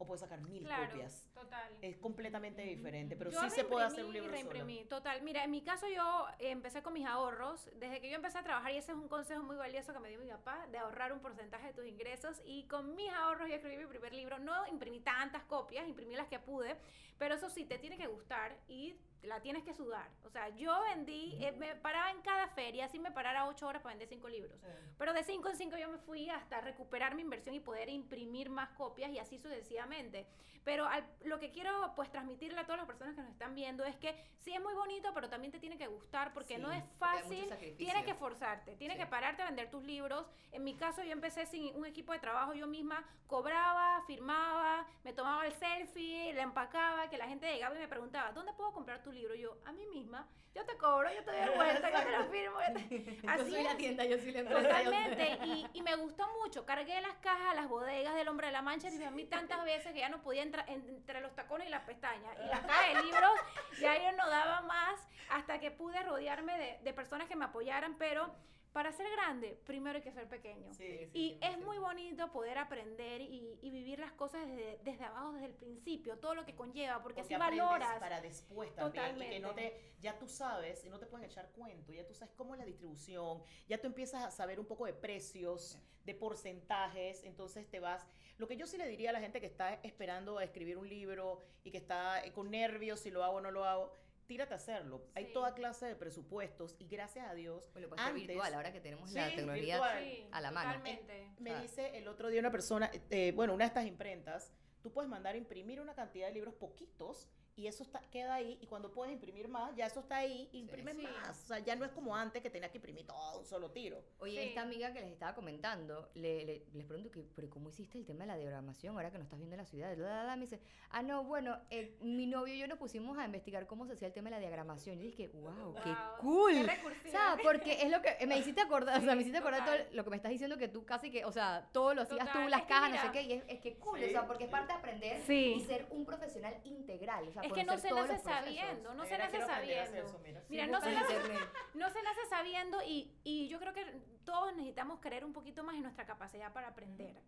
o puedes sacar mil Claro, copias. total. Es completamente diferente, pero Yo sí se puede hacer un reimprimí libro solo. reimprimí, total. Mira, en mi caso yo empecé con mis ahorros. Desde que yo empecé a trabajar, y ese es un consejo muy valioso que me dio mi papá, de ahorrar un porcentaje de tus ingresos. Y con mis ahorros yo escribí mi primer libro. No imprimí tantas copias, imprimí las que pude. Pero eso sí, te tiene que gustar y la tienes que sudar. O sea, yo vendí, eh, me paraba en cada feria, así me parara ocho horas para vender cinco libros. Pero de 5 en 5 yo me fui hasta recuperar mi inversión y poder imprimir más copias y así sucesivamente. Pero al- lo que quiero pues transmitirle a todas las personas que nos están viendo es que sí es muy bonito, pero también te tiene que gustar porque Sí, no es fácil. Tienes que forzarte, tienes Sí. que pararte a vender tus libros. En mi caso yo empecé sin un equipo de trabajo, yo misma cobraba, firmaba, me tomaba el selfie, le empacaba, que la gente llegaba y me preguntaba, ¿dónde puedo comprar tu libro? Yo, a mí misma, yo te cobro, yo te doy el vuelta, yo te lo firmo. yo te- yo Así soy la tienda, yo soy la empresa. Totalmente, y, y me gustó mucho. Cargué las cajas a las bodegas del Hombre de la Mancha y a mí tantas veces que ya no podía entrar entre los tacones y las pestañas. Y las cajas de libros ya yo no daba más hasta que pude rodearme de, de personas que me apoyaran, pero para ser grande, primero hay que ser pequeño. Sí, sí, Y es 100%. muy bonito poder aprender y, y vivir las cosas desde, desde abajo, desde el principio, todo lo que conlleva, porque, Porque así valoras. para después también y que no te ya tú sabes y no te pueden echar cuento ya tú sabes cómo es la distribución ya tú empiezas a saber un poco de precios de porcentajes entonces te vas lo que yo sí le diría a la gente que está esperando a escribir un libro y que está eh, con nervios si lo hago o no lo hago tírate a hacerlo hay toda clase de presupuestos y gracias a Dios Bueno, puede ser antes- virtual, ahora que tenemos Sí, la tecnología virtual. A la mano. Totalmente. me dice el otro día una persona, eh, bueno, una de estas imprentas, tú puedes mandar a imprimir una cantidad de libros poquitos y eso está, queda ahí y cuando puedes imprimir más, ya eso está ahí imprimes Sí. más. O sea, ya no es como antes que tenías que imprimir todo un solo tiro. Oye, Sí. esta amiga que les estaba comentando, le, le- les pregunto que, pero ¿cómo hiciste el tema de la diagramación ahora que no estás viendo la ciudad? La, la, la, me dice, ah, no, bueno, eh, mi novio y yo nos pusimos a investigar cómo se hacía el tema de la diagramación. Yo dije, wow, qué Wow, cool. qué o sea, porque es lo que me hiciste acordar, o sea, me hiciste acordar todo lo que me estás diciendo que tú casi que, o sea, todo lo hacías tú, Total, las es que cajas, no sé qué, y es, es que cool, Sí, o sea, porque es sí. parte de aprender Sí. y ser un profesional integral, o sea, Es que no se nace sabiendo, no se nace sabiendo. eso, mira. No se nace. No se nace sabiendo y, y yo creo que todos necesitamos creer un poquito más en nuestra capacidad para aprender.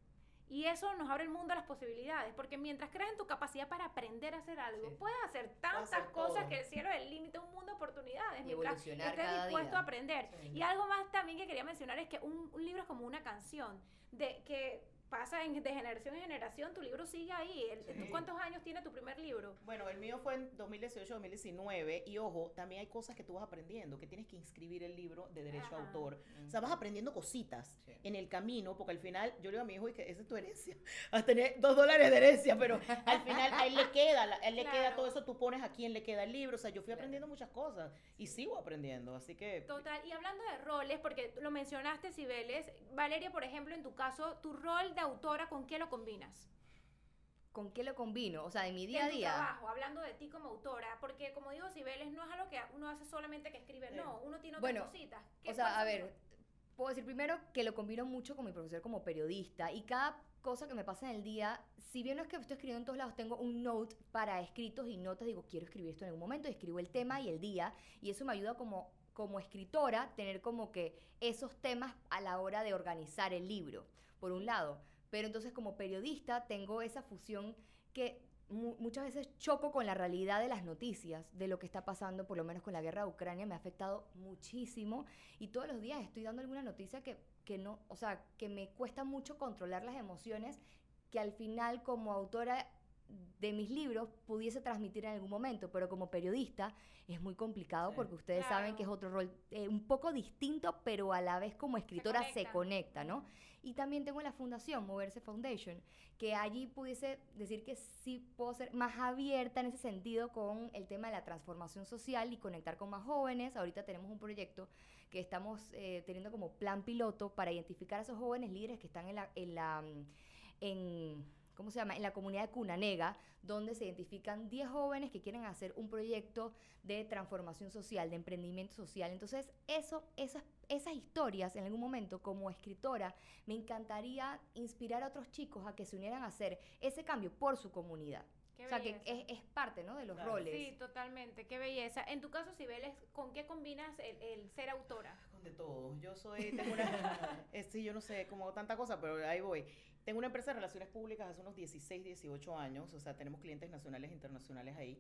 Y eso nos abre el mundo a las posibilidades, porque mientras creas en tu capacidad para aprender a hacer algo, Sí. puedes hacer tantas hacer cosas todo. que el cielo es el límite, un mundo de oportunidades. Y mientras estés cada dispuesto día. a aprender. Sí. Y algo más también que quería mencionar es que un, un libro es como una canción, de que pasa en- de generación en generación, tu libro sigue ahí. El- ¿tú Sí. ¿Cuántos años tiene tu primer libro? Bueno, el mío fue en 2018-2019 y ojo, también hay cosas que tú vas aprendiendo, que tienes que inscribir el libro de derecho a autor. O sea, vas aprendiendo cositas Sí. en el camino, porque al final yo le digo a mi hijo y que esa es tu herencia. Vas a tener dos dólares de herencia, pero al final a él le queda, la- a él le queda todo eso, tú pones a quién le queda el libro. O sea, yo fui Claro. aprendiendo muchas cosas y sigo aprendiendo, así que... Total, y hablando de roles, porque lo mencionaste, Cibeles, Valeria, por ejemplo, en tu caso, tu rol de autora, ¿con qué lo combinas? ¿Con qué lo combino? O sea, en mi día a en tu día. trabajo, hablando de ti como autora, porque como digo, Cibeles no es algo que uno hace solamente que escribir, Sí. no, uno tiene otras Bueno, cositas. ¿Qué O sea, a ver, puedo decir primero que lo combino mucho con mi profesor como periodista y cada cosa que me pasa en el día, si bien no es que estoy escribiendo en todos lados, tengo un note para escritos y notas, digo, quiero escribir esto en algún momento, y escribo el tema y el día, y eso me ayuda como, como escritora tener como que esos temas a la hora de organizar el libro, por un lado. Pero entonces como periodista tengo esa fusión que mu- muchas veces choco con la realidad de las noticias, de lo que está pasando, por lo menos con la guerra de Ucrania, me ha afectado muchísimo y todos los días estoy dando alguna noticia que, que no, o sea, que me cuesta mucho controlar las emociones que al final como autora de mis libros pudiese transmitir en algún momento, pero como periodista es muy complicado Sí. porque ustedes saben que es otro rol eh, un poco distinto, pero a la vez como escritora se conecta. conecta, ¿no? Y también tengo la fundación Moverse Foundation, que allí pudiese decir que sí puedo ser más abierta en ese sentido con el tema de la transformación social y conectar con más jóvenes. Ahorita tenemos un proyecto que estamos eh, teniendo como plan piloto para identificar a esos jóvenes líderes que están en la, en la mm, en, ¿cómo se llama? En la comunidad de Cunanega, donde se identifican 10 jóvenes que quieren hacer un proyecto de transformación social, de emprendimiento social. Entonces, eso, esas, esas historias, en algún momento, como escritora, me encantaría inspirar a otros chicos a que se unieran a hacer ese cambio por su comunidad. Qué o sea, que es, es parte, ¿no? De los Claro. roles. Sí, totalmente, qué belleza. En tu caso, Cibeles, ¿con qué combinas el, el ser autora? de todo. Yo soy, tengo una, eh, sí, yo no sé, como tanta cosa, pero ahí voy. Tengo una empresa de relaciones públicas hace unos 16, 18 años, o sea, tenemos clientes nacionales e internacionales ahí.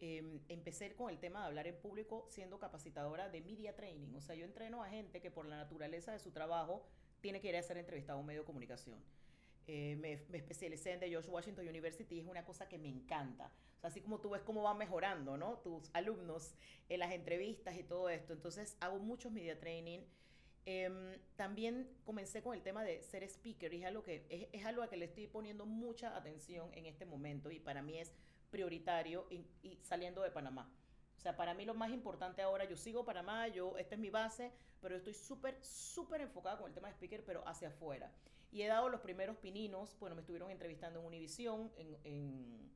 Em, empecé con el tema de hablar en público siendo capacitadora de media training, o sea, yo entreno a gente que por la naturaleza de su trabajo tiene que ir a ser entrevistado a un medio de comunicación. Eh, me, me, especialicé en The George Washington University y es una cosa que me encanta. O sea, así como tú ves cómo van mejorando, ¿no? Tus alumnos en las entrevistas y todo esto. Entonces, hago muchos media training. Eh, también comencé con el tema de ser speaker y es algo, que, es, es algo a que le estoy poniendo mucha atención en este momento y para mí es prioritario y, y, saliendo de Panamá. O sea, para mí lo más importante ahora, yo sigo Panamá, yo, esta es mi base, pero estoy súper, súper enfocada con el tema de speaker, pero hacia afuera. Y he dado los primeros pininos, bueno, me estuvieron entrevistando en Univisión en, en,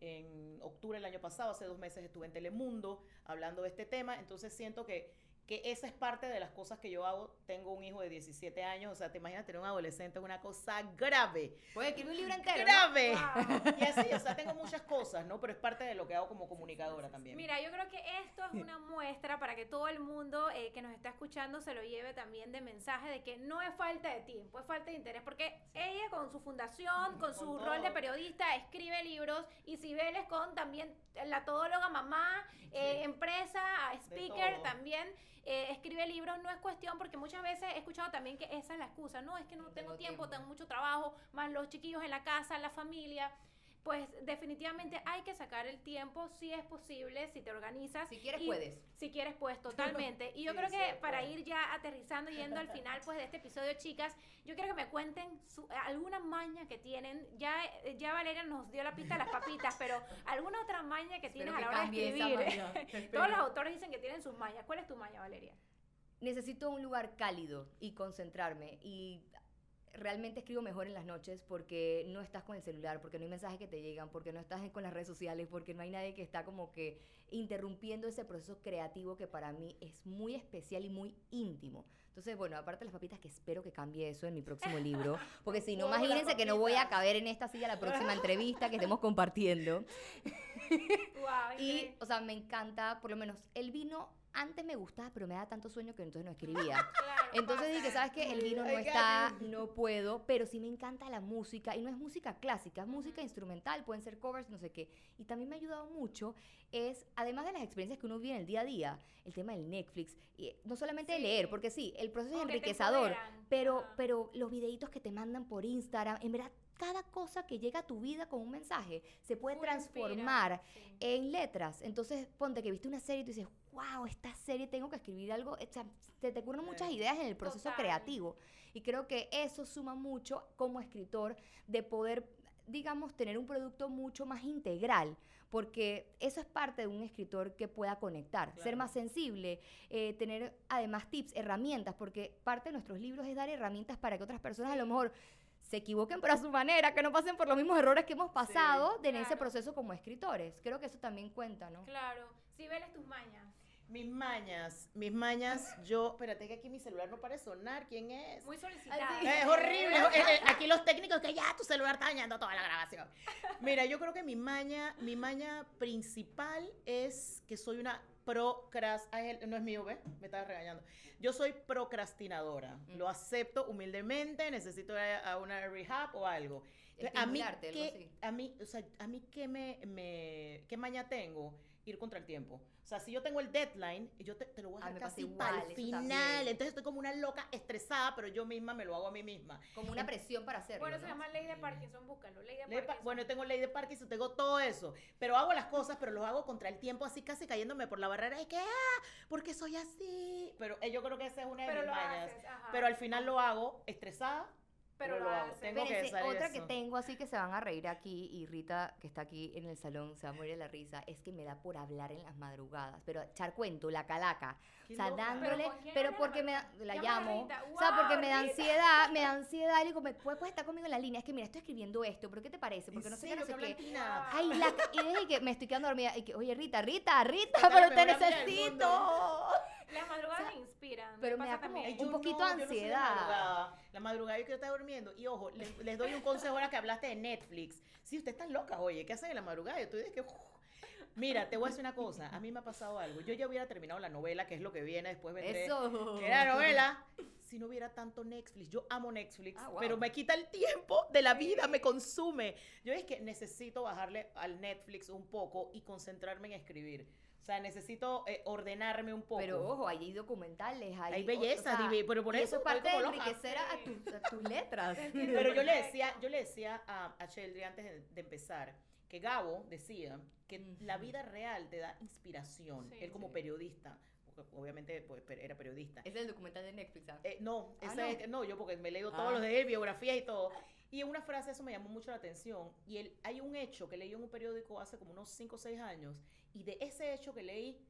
en octubre del año pasado, hace dos meses estuve en Telemundo hablando de este tema, entonces siento que que esa es parte de las cosas que yo hago. Tengo un hijo de 17 años, o sea, te imaginas tener un adolescente, es una cosa grave. Puede escribir un libro entero. Grave. ¿no? Wow. Y así, o sea, tengo muchas cosas, ¿no? Pero es parte de lo que hago como comunicadora también. Mira, yo creo que esto es una muestra para que todo el mundo eh, que nos está escuchando se lo lleve también de mensaje de que no es falta de tiempo, es falta de interés, porque sí. ella con su fundación, con su rol de periodista, escribe libros y Cibeles con también la todóloga mamá, sí. eh, empresa, speaker también eh, escribe libros no es cuestión, porque muchas veces he escuchado también que esa es la excusa, no, es que no, no tengo, tengo tiempo, tiempo, tengo mucho trabajo, más los chiquillos en la casa, la familia. Pues definitivamente hay que sacar el tiempo si es posible, si te organizas. Si quieres, y, puedes. Si quieres, puedes, totalmente. Y yo sí, creo que sí, para ir ya aterrizando, yendo al final pues de este episodio, chicas, yo quiero que me cuenten su, alguna maña que tienen. Ya, ya Valeria nos dio la pista de las papitas, pero alguna otra maña que tienes a la hora de escribir. Todos los autores dicen que tienen sus mañas. ¿Cuál es tu maña, Valeria? Necesito un lugar cálido y concentrarme y realmente escribo mejor en las noches porque no estás con el celular, porque no hay mensajes que te llegan, porque no estás con las redes sociales, porque no hay nadie que está como que interrumpiendo ese proceso creativo que para mí es muy especial y muy íntimo. Entonces, bueno, aparte de las papitas, que espero que cambie eso en mi próximo libro, porque si no, imagínense que no voy a caber en esta silla la próxima entrevista que estemos compartiendo. Wow, y, o sea, me encanta, por lo menos, el vino antes me gustaba, pero me da tanto sueño que entonces no escribía. claro, entonces dije, ¿sabes qué? El vino no está, no puedo, pero sí me encanta la música. Y no es música clásica, es música instrumental, pueden ser covers, no sé qué. Y también me ha ayudado mucho, es, además de las experiencias que uno vive en el día a día, el tema del Netflix, y no solamente sí. de leer, porque sí, el proceso es enriquecedor, pero, pero los videitos que te mandan por Instagram, en verdad cada cosa que llega a tu vida con un mensaje se puede transformar sí. en letras. Entonces, ponte que viste una serie y tú dices, wow, esta serie tengo que escribir algo. O sea, te, te ocurren muchas ideas en el proceso Total. creativo. Y creo que eso suma mucho como escritor de poder, digamos, tener un producto mucho más integral. Porque eso es parte de un escritor que pueda conectar, claro. ser más sensible, eh, tener además tips, herramientas, porque parte de nuestros libros es dar herramientas para que otras personas a lo mejor se equivoquen pero a su manera, que no pasen por los mismos errores que hemos pasado sí, en ese proceso como escritores. Creo que eso también cuenta, ¿no? Claro. Si veles tus mañas. Mis mañas, mis mañas, yo, espérate que aquí mi celular no para sonar, ¿quién es? Muy solicitada. Es horrible, aquí los técnicos que ya tu celular está dañando toda la grabación. Mira, yo creo que mi maña, mi maña principal es que soy una procrast, no es mío, ¿ves? Me estaba regañando. Yo soy procrastinadora, mm. lo acepto humildemente, necesito a una rehab o algo. A mí, ¿qué, a mí, o sea, a mí qué me, me, qué maña tengo ir contra el tiempo. O sea, si yo tengo el deadline, yo te, te lo voy a Ah, hacer me casi para el final. también. Entonces estoy como una loca estresada, pero yo misma me lo hago a mí misma. Como una presión para hacerlo. Bueno, se ¿no? llama ley de Parkinson, búscalo. Ley de Ley Parkinson. Bueno, yo tengo ley de Parkinson, tengo todo eso. Pero hago las cosas, pero lo hago contra el tiempo, así casi cayéndome por la barrera. Es que, ah, porque soy así. Pero eh, yo creo que esa es una de pero mis lo mañas. haces, ajá. Pero al final lo hago estresada, Pero pero, lo hago. Tengo que Espérense, otra eso. que tengo así que se van a reír aquí y Rita que está aquí en el salón se va a morir de la risa es que me da por hablar en las madrugadas pero echar cuento la calaca o sea loca. dándole ¿Pero porque me da- la llamo Rita. o sea porque ¡Guau, me da Rita! ansiedad me da ansiedad y digo me puedes, puedes estar conmigo en la línea es que mira estoy escribiendo esto pero qué te parece porque ¿En no sé qué no sé ¿Qué? Ay, la, y desde que me estoy quedando dormida, y que, oye, Rita, Rita, Rita, pero te necesito. Las madrugadas O sea, me inspiran. pero me me da como- también. un Yo poquito no, yo no ansiedad. madrugada. La madrugada yo quiero estar durmiendo. Y ojo, les, les doy un consejo ahora que hablaste de Netflix. Si usted está loca, oye, ¿qué hacen en la madrugada? Yo estoy de que... uf, Mira, te voy a decir una cosa. A mí me ha pasado algo. Yo ya hubiera terminado la novela, que es lo que viene, después vendré. Eso. Que era novela. Si no hubiera tanto Netflix. Yo amo Netflix, Ah, wow. pero me quita el tiempo de la vida, me consume. Yo es que necesito bajarle al Netflix un poco y concentrarme en escribir. O sea, necesito eh, ordenarme un poco. Pero ojo, hay documentales, hay, Hay belleza, o sea, divi- pero por y eso es parte de enriquecer a, a tus- a tus letras. Pero yo le decía, yo le decía a, a Sheldry antes de, de empezar que Gabo decía que la vida real te da inspiración. Sí, él como sí. periodista, porque obviamente pues, era periodista. Es el documental de Netflix. ¿ah? Eh, no, Ah, ese no. es- no, yo porque me he leído Ah. todos los de él, biografías y todo. Y en una frase eso me llamó mucho la atención. Y él, hay un hecho que leí en un periódico hace como unos 5 o 6 años. Y de ese hecho que leí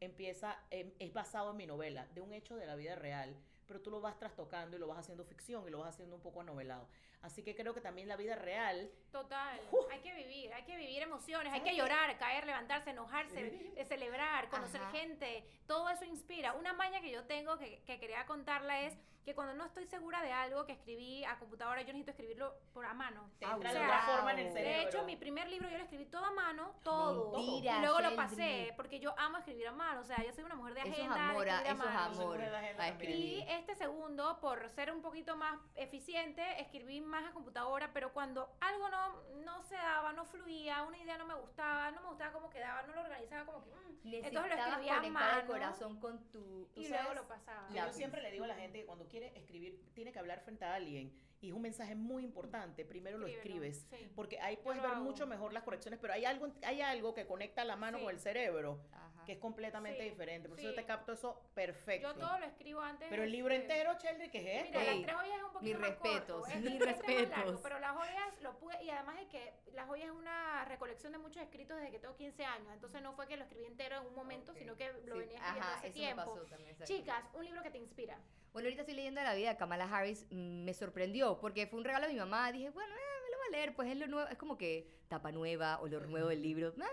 empieza, em, es basado en mi novela, de un hecho de la vida real. Pero tú lo vas trastocando y lo vas haciendo ficción y lo vas haciendo un poco anovelado. Así que creo que también la vida real Total, hay que vivir, hay que vivir emociones, hay ¿Sabes que llorar, caer, levantarse, enojarse, Sí. eh, celebrar, conocer Ajá. gente, todo eso inspira. Una maña que yo tengo que, que quería contarla es que cuando no estoy segura de algo que escribí a computadora, yo necesito escribirlo por a mano. te entra o de otra forma en el cerebro. De hecho, mi primer libro yo lo escribí todo a mano, todo. Mentira, y luego lo pasé, porque yo amo escribir a mano. O sea, yo soy una mujer de Eso es agenda. amor, de escribir a eso es amor. a. Y este segundo, por ser un poquito más eficiente, escribí más a computadora, pero cuando algo no, no se daba, no fluía, una idea no me gustaba, no me gustaba cómo quedaba, no lo organizaba como que... mm, entonces lo Necesitabas escribía a el mano corazón con tu... y luego lo pasaba. Yo siempre le digo a la gente que cuando quiere escribir, tiene que hablar frente a alguien. Y es un mensaje muy importante. Primero lo escribes. sí. Porque ahí puedes ver hago. mucho mejor las correcciones, pero hay algo, hay algo que conecta la mano Sí. con el cerebro Ajá. que es completamente Sí, diferente. Por sí. eso yo te capto eso perfecto. Yo todo lo escribo antes. Pero el libro entero, Sheldry, ¿qué es esto? Mira, Ey, las tres joyas es un poquito más corto, respetos, es- mis este es largo, pero las joyas lo pude, y además de que las joyas es una recolección de muchos escritos desde que tengo 15 años, entonces no fue que lo escribí entero en un momento, Ok. sino que lo Sí, venía escribiendo Ajá, hace tiempo. también. Chicas, un libro que te inspira. Bueno, ahorita estoy leyendo la vida de Kamala Harris. mm, Me sorprendió porque fue un regalo de mi mamá. Dije, bueno, eh, me lo voy a leer. Pues es lo nuevo. Es como que tapa nueva, olor nuevo del libro. Ah,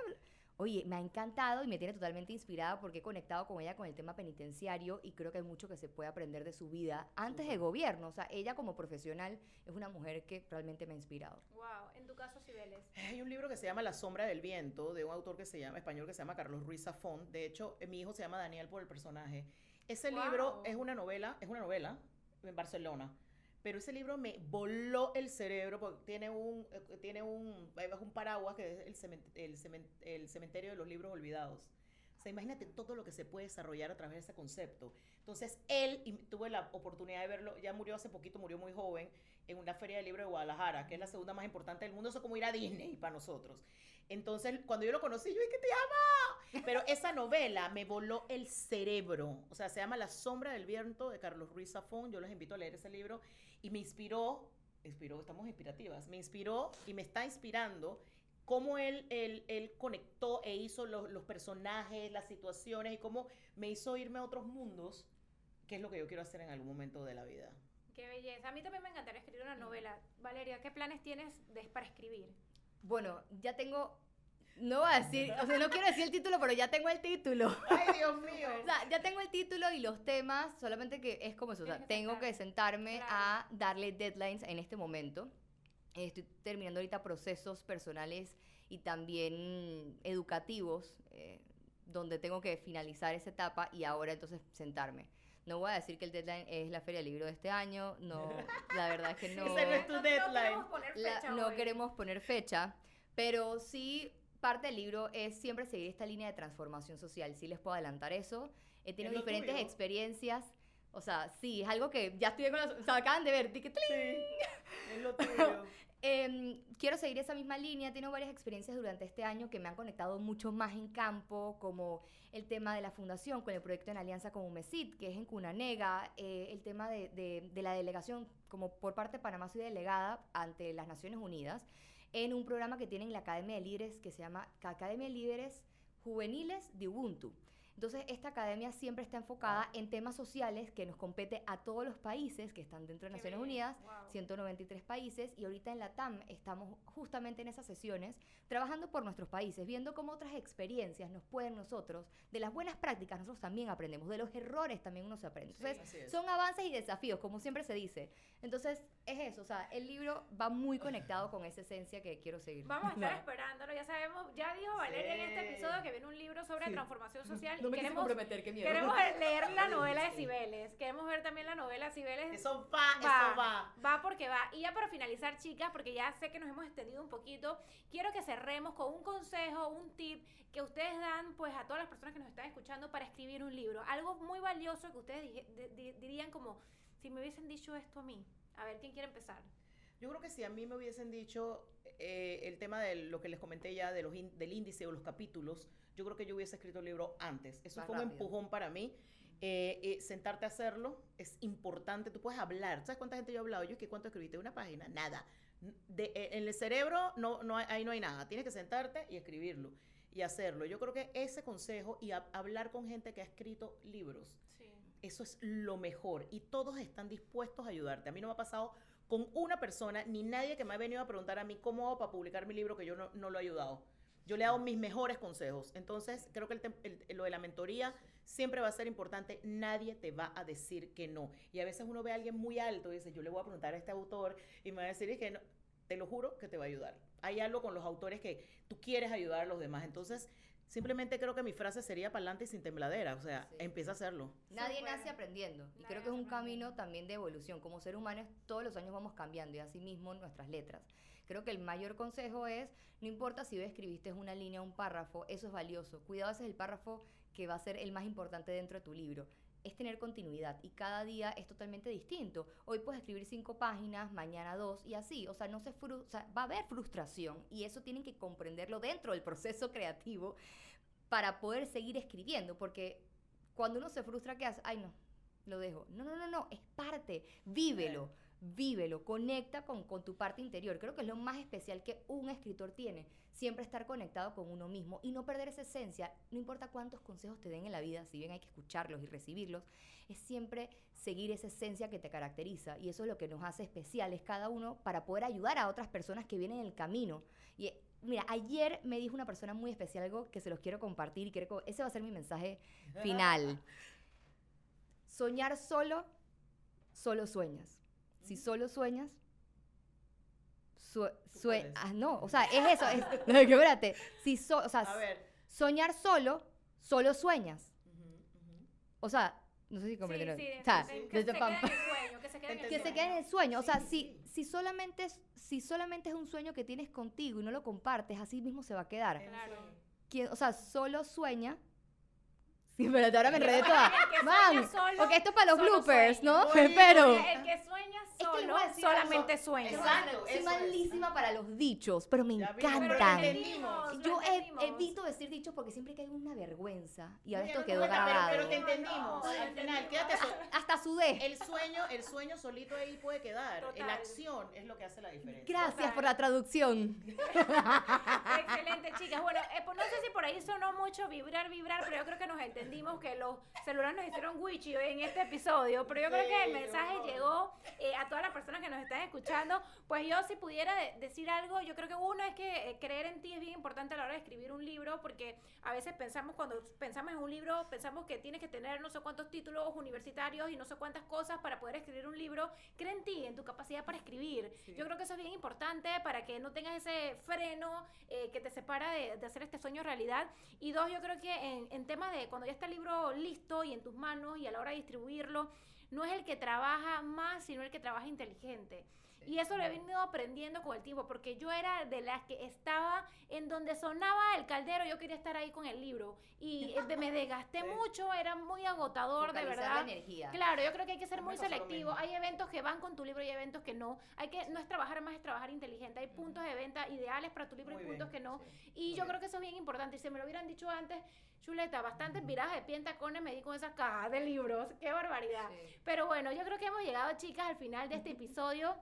Oye, me ha encantado y me tiene totalmente inspirada porque he conectado con ella con el tema penitenciario y creo que hay mucho que se puede aprender de su vida antes de gobierno. O sea, ella como profesional es una mujer que realmente me ha inspirado. Wow, en tu caso, Cibeles. Hay un libro que se llama La sombra del viento, de un autor que se llama, español que se llama Carlos Ruiz Zafón. De hecho, eh, mi hijo se llama Daniel por el personaje. Ese Wow. libro es una novela, es una novela en Barcelona. Pero ese libro me voló el cerebro porque tiene un, eh, tiene un, es un paraguas que es el, cemen- el, cemen- el cementerio de los libros olvidados. O sea, imagínate todo lo que se puede desarrollar a través de ese concepto. Entonces, él, y tuve la oportunidad de verlo, ya murió hace poquito, murió muy joven, en una feria de libro de Guadalajara, que es la segunda más importante del mundo, eso es como ir a Disney para nosotros. Entonces, cuando yo lo conocí, yo dije, te amo. Pero esa novela me voló el cerebro. O sea, se llama La sombra del viento de Carlos Ruiz Zafón. Yo les invito a leer ese libro y me inspiró, inspiró, estamos inspirativas, me inspiró y me está inspirando cómo él, él, él conectó e hizo los, los personajes, las situaciones y cómo me hizo irme a otros mundos, que es lo que yo quiero hacer en algún momento de la vida. Qué belleza. A mí también me encantaría escribir una novela. Valeria, ¿qué planes tienes de- para escribir? Bueno, ya tengo... No voy a decir, o sea, no quiero decir el título, pero ya tengo el título. ¡Ay, Dios mío! O sea, ya tengo el título y los temas, solamente que es como eso, o sea, tengo que sentar. sentarme Claro. a darle deadlines en este momento. Estoy terminando ahorita procesos personales y también educativos, eh, donde tengo que finalizar esa etapa y ahora entonces sentarme. No voy a decir que el deadline es la Feria del Libro de este año, no, la verdad es que no Ese no es tu No- deadline. No queremos poner la- fecha no hoy. queremos poner fecha, pero sí parte del libro es siempre seguir esta línea de transformación social. Sí les puedo adelantar eso. He tenido lo diferentes tuyo. experiencias. O sea, sí, es algo que ya estoy con las... O sea, acaban de ver, tling. Sí, es lo tuyo. Em, quiero seguir esa misma línea. Tengo varias experiencias durante este año que me han conectado mucho más en campo, como el tema de la fundación con el proyecto en alianza con UMESIT, que es en Cunanega, eh, el tema de, de- de la delegación, como por parte de Panamá soy delegada ante las Naciones Unidas, en un programa que tienen la Academia de Líderes que se llama Academia de Líderes Juveniles de Ubuntu. Entonces, esta academia siempre está enfocada en temas sociales que nos compete a todos los países que están dentro de Qué Naciones bien, Unidas, wow. 193 países, y ahorita en la TAM estamos justamente en esas sesiones trabajando por nuestros países, viendo cómo otras experiencias nos pueden nosotros, de las buenas prácticas nosotros también aprendemos, de los errores también uno se aprende. Entonces, es. son avances y desafíos, como siempre se dice. Entonces, es eso, o sea, el libro va muy conectado con esa esencia que quiero seguir. Vamos a estar No. esperándolo, ya sabemos, ya dijo Valeria en este Sí. episodio que viene un libro sobre Sí. transformación social No me queremos, comprometer, qué miedo. queremos leer la novela de. Cibeles, queremos ver también la novela de Cibeles. Eso va, eso va. Va porque va. Y ya para finalizar, chicas, porque ya sé que nos hemos extendido un poquito, quiero que cerremos con un consejo, un tip que ustedes dan pues a todas las personas que nos están escuchando para escribir un libro. Algo muy valioso que ustedes dirían como, si me hubiesen dicho esto a mí. A ver, ¿quién quiere empezar? Yo creo que si a mí me hubiesen dicho eh, el tema de lo que les comenté ya de los del índice o los capítulos, yo creo que yo hubiese escrito el libro antes. Eso Más fue un rápido. empujón para mí. Eh, eh, sentarte a hacerlo es importante. Tú puedes hablar. ¿Sabes cuánta gente yo he hablado? Yo, ¿qué cuánto escribiste? Una página. Nada. De- eh, en el cerebro no, no hay, ahí no hay nada. Tienes que sentarte y escribirlo y hacerlo. Yo creo que ese consejo y a- hablar con gente que ha escrito libros Sí. eso es lo mejor y todos están dispuestos a ayudarte. A mí no me ha pasado con una persona ni nadie que me ha venido a preguntar a mí cómo hago para publicar mi libro que yo no, no lo he ayudado. Yo le he dado mis mejores consejos. Entonces, creo que el el- lo de la mentoría siempre va a ser importante. Nadie te va a decir que no. Y a veces uno ve a alguien muy alto y dice, yo le voy a preguntar a este autor y me va a decir "Es que. Te lo juro que te va a ayudar. Hay algo con los autores que tú quieres ayudar a los demás. Entonces, simplemente creo que mi frase sería para adelante y sin tembladera. O sea, Sí. empieza a hacerlo. Nadie nace aprendiendo. Y Nadie creo que es un camino también de evolución. Como ser humanos, todos los años vamos cambiando y así mismo nuestras letras. Creo que el mayor consejo es, no importa si hoy escribiste una línea o un párrafo, eso es valioso. Cuidado, ese es el párrafo que va a ser el más importante dentro de tu libro. Es tener continuidad y cada día es totalmente distinto. Hoy puedes escribir cinco páginas, mañana dos y así. O sea, no se o sea, va a haber frustración y eso tienen que comprenderlo dentro del proceso creativo para poder seguir escribiendo, porque cuando uno se frustra, ¿qué hace? Ay, no, lo dejo. No, no, no, no, es parte, vívelo, vívelo, conecta con, con tu parte interior. Creo que es lo más especial que un escritor tiene, siempre estar conectado con uno mismo y no perder esa esencia, no importa cuántos consejos te den en la vida, si bien hay que escucharlos y recibirlos, es siempre seguir esa esencia que te caracteriza y eso es lo que nos hace especiales cada uno para poder ayudar a otras personas que vienen en el camino. Y eh, mira, ayer me dijo una persona muy especial algo que se los quiero compartir y quiero, co- ese va a ser mi mensaje final. Soñar solo, solo sueñas. Si solo sueñas, sue- ah, no, o sea, es eso, es, no, que espérate, si so- o sea, A ver. soñar solo, solo sueñas. Ujú, ujú. O sea, no sé si Sí, comprendieron. sí, o sea, sí, que se quede en el sueño, que se quede en el que se sueño. quede en el sueño. O sea, Sí, si, sí. si, solamente es, si solamente es un sueño que tienes contigo y no lo compartes, así mismo se va a quedar. Claro. sueño. Quien- o sea, solo sueña. Sí, pero ahora me enredé toda. que Man, solo, ok, esto es para los bloopers, sueña. ¿no? Bien, pero. El que que le solo, voy a decir solamente sueña. Exacto. Soy eso es. malísima para los dichos, pero me Ya pero encantan. entendimos. Yo lo he- entendimos. evito decir dichos porque siempre caigo en una vergüenza. Y ahora esto no quedó grabado. Pero, pero te entendimos. no, Al final, quédate so- Hasta sudé. El sueño, el sueño solito ahí puede quedar. Total. La acción es lo que hace la diferencia. Gracias por la traducción. Excelente, chicas. Bueno, eh, pues no sé si por ahí sonó mucho vibrar, vibrar, pero yo creo que nos entendimos que los celulares nos hicieron wichi hoy en este episodio. Pero yo creo que el mensaje llegó eh, a todas las personas que nos están escuchando. Pues yo, si pudiera de- decir algo, yo creo que uno es que eh, creer en ti es bien importante a la hora de escribir un libro, porque a veces pensamos, cuando pensamos en un libro, pensamos que tienes que tener no sé cuántos títulos universitarios y no sé cuántas cosas para poder escribir un libro. Cree en ti, en tu capacidad para escribir. Sí. Yo creo que eso es bien importante para que no tengas ese freno eh, que te separa de, de hacer este sueño realidad. Y dos, yo creo que en, en tema de cuando ya está el libro listo y en tus manos y a la hora de distribuirlo, no es el que trabaja más, sino el que trabaja inteligente. Y eso lo he venido aprendiendo con el tiempo, porque yo era de las que estaba en donde sonaba el caldero, yo quería estar ahí con el libro. Y eh, me desgasté Sí. mucho, era muy agotador, de verdad. la energía. Claro, yo creo que hay que ser muy selectivo. Hay eventos que van con tu libro y eventos que no. Hay que no es trabajar más, es trabajar inteligente. Hay puntos de venta ideales para tu libro Muy y puntos que no. sí. Y Muy yo bien. creo que eso es bien importante. Y si me lo hubieran dicho antes, chuleta, bastantes de me di con esas cajas de libros. Qué barbaridad. Pero bueno, yo creo que hemos llegado, chicas, al final de este episodio.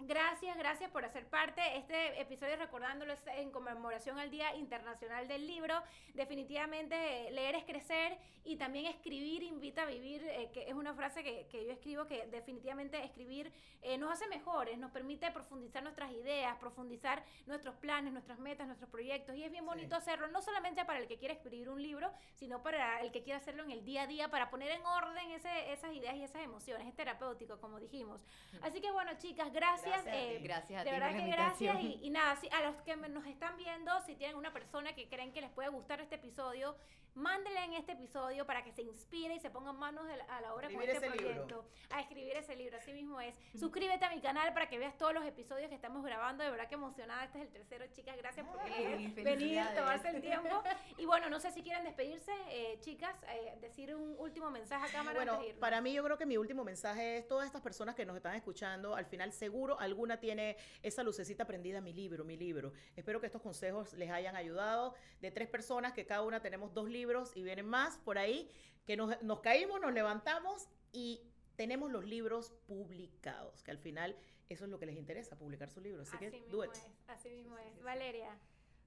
Gracias, gracias por hacer parte. Este episodio, recordándolo, es en conmemoración al Día Internacional del Libro. Definitivamente, leer es crecer y también escribir invita a vivir, eh, que es una frase que, que, yo escribo, que definitivamente escribir eh, nos hace mejores, nos permite profundizar nuestras ideas, profundizar nuestros planes, nuestras metas, nuestros proyectos. Y es bien bonito sí. hacerlo, no solamente para el que quiere escribir un libro, sino para el que quiere hacerlo en el día a día, para poner en orden ese, esas ideas y esas emociones. Es terapéutico, como dijimos. Así que bueno, chicas, gracias gracias. Eh, gracias a de ti verdad por la que gracias. Y, y nada, si, a los que nos están viendo, si tienen una persona que creen que les puede gustar este episodio, mándenle en este episodio para que se inspire y se pongan manos de la- a la obra con Escribir este ese libro. proyecto. A escribir ese libro, así mismo es. Suscríbete a mi canal para que veas todos los episodios que estamos grabando. De verdad que emocionada. Este es el tercero, chicas. Gracias por Ay, venir, tomarse el tiempo. Y bueno, no sé si quieren despedirse, eh, chicas, eh, decir un último mensaje a cámara Bueno, antes de irnos. para mí yo creo que mi último mensaje es todas estas personas que nos están escuchando, al final seguro alguna tiene esa lucecita prendida, mi libro, mi libro. Espero que estos consejos les hayan ayudado. De tres personas, que cada una tenemos dos libros y vienen más por ahí, que nos, nos caímos, nos levantamos y tenemos los libros publicados, que al final eso es lo que les interesa, publicar su libro. Así, Así que, mismo do it. es, así mismo Sí, es. sí, sí. Valeria.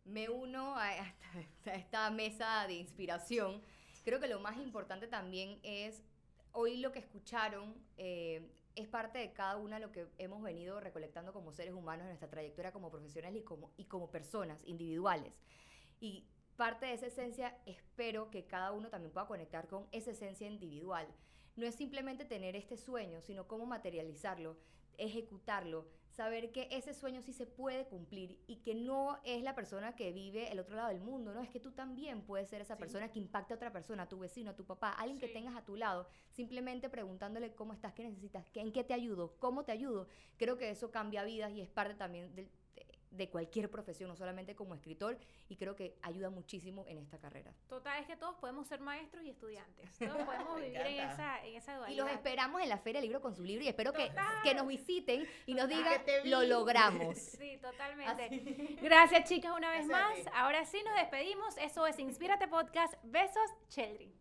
me uno a esta, a esta mesa de inspiración. Creo que lo más importante también es, hoy lo que escucharon eh, es parte de cada una lo que hemos venido recolectando como seres humanos en nuestra trayectoria como profesionales y como, y como personas individuales. Y parte de esa esencia, espero que cada uno también pueda conectar con esa esencia individual. No es simplemente tener este sueño, sino cómo materializarlo, ejecutarlo, saber que ese sueño sí se puede cumplir y que no es la persona que vive el otro lado del mundo, ¿no? Es que tú también puedes ser esa Sí. persona que impacta a otra persona, a tu vecino, a tu papá, alguien que tengas a tu lado, simplemente preguntándole cómo estás, qué necesitas, qué, en qué te ayudo, cómo te ayudo. Creo que eso cambia vidas y es parte también del- de cualquier profesión, no solamente como escritor, y creo que ayuda muchísimo en esta carrera. Total, es que todos podemos ser maestros y estudiantes. Todos podemos vivir en esa, en esa, dualidad. Y los esperamos en la Feria del Libro con su libro y espero que, que, nos visiten y nos digan, lo logramos. Sí, totalmente. Gracias, chicas, una vez más. Ahora sí nos despedimos. Eso es Inspírate Podcast. Besos, Cheldrin.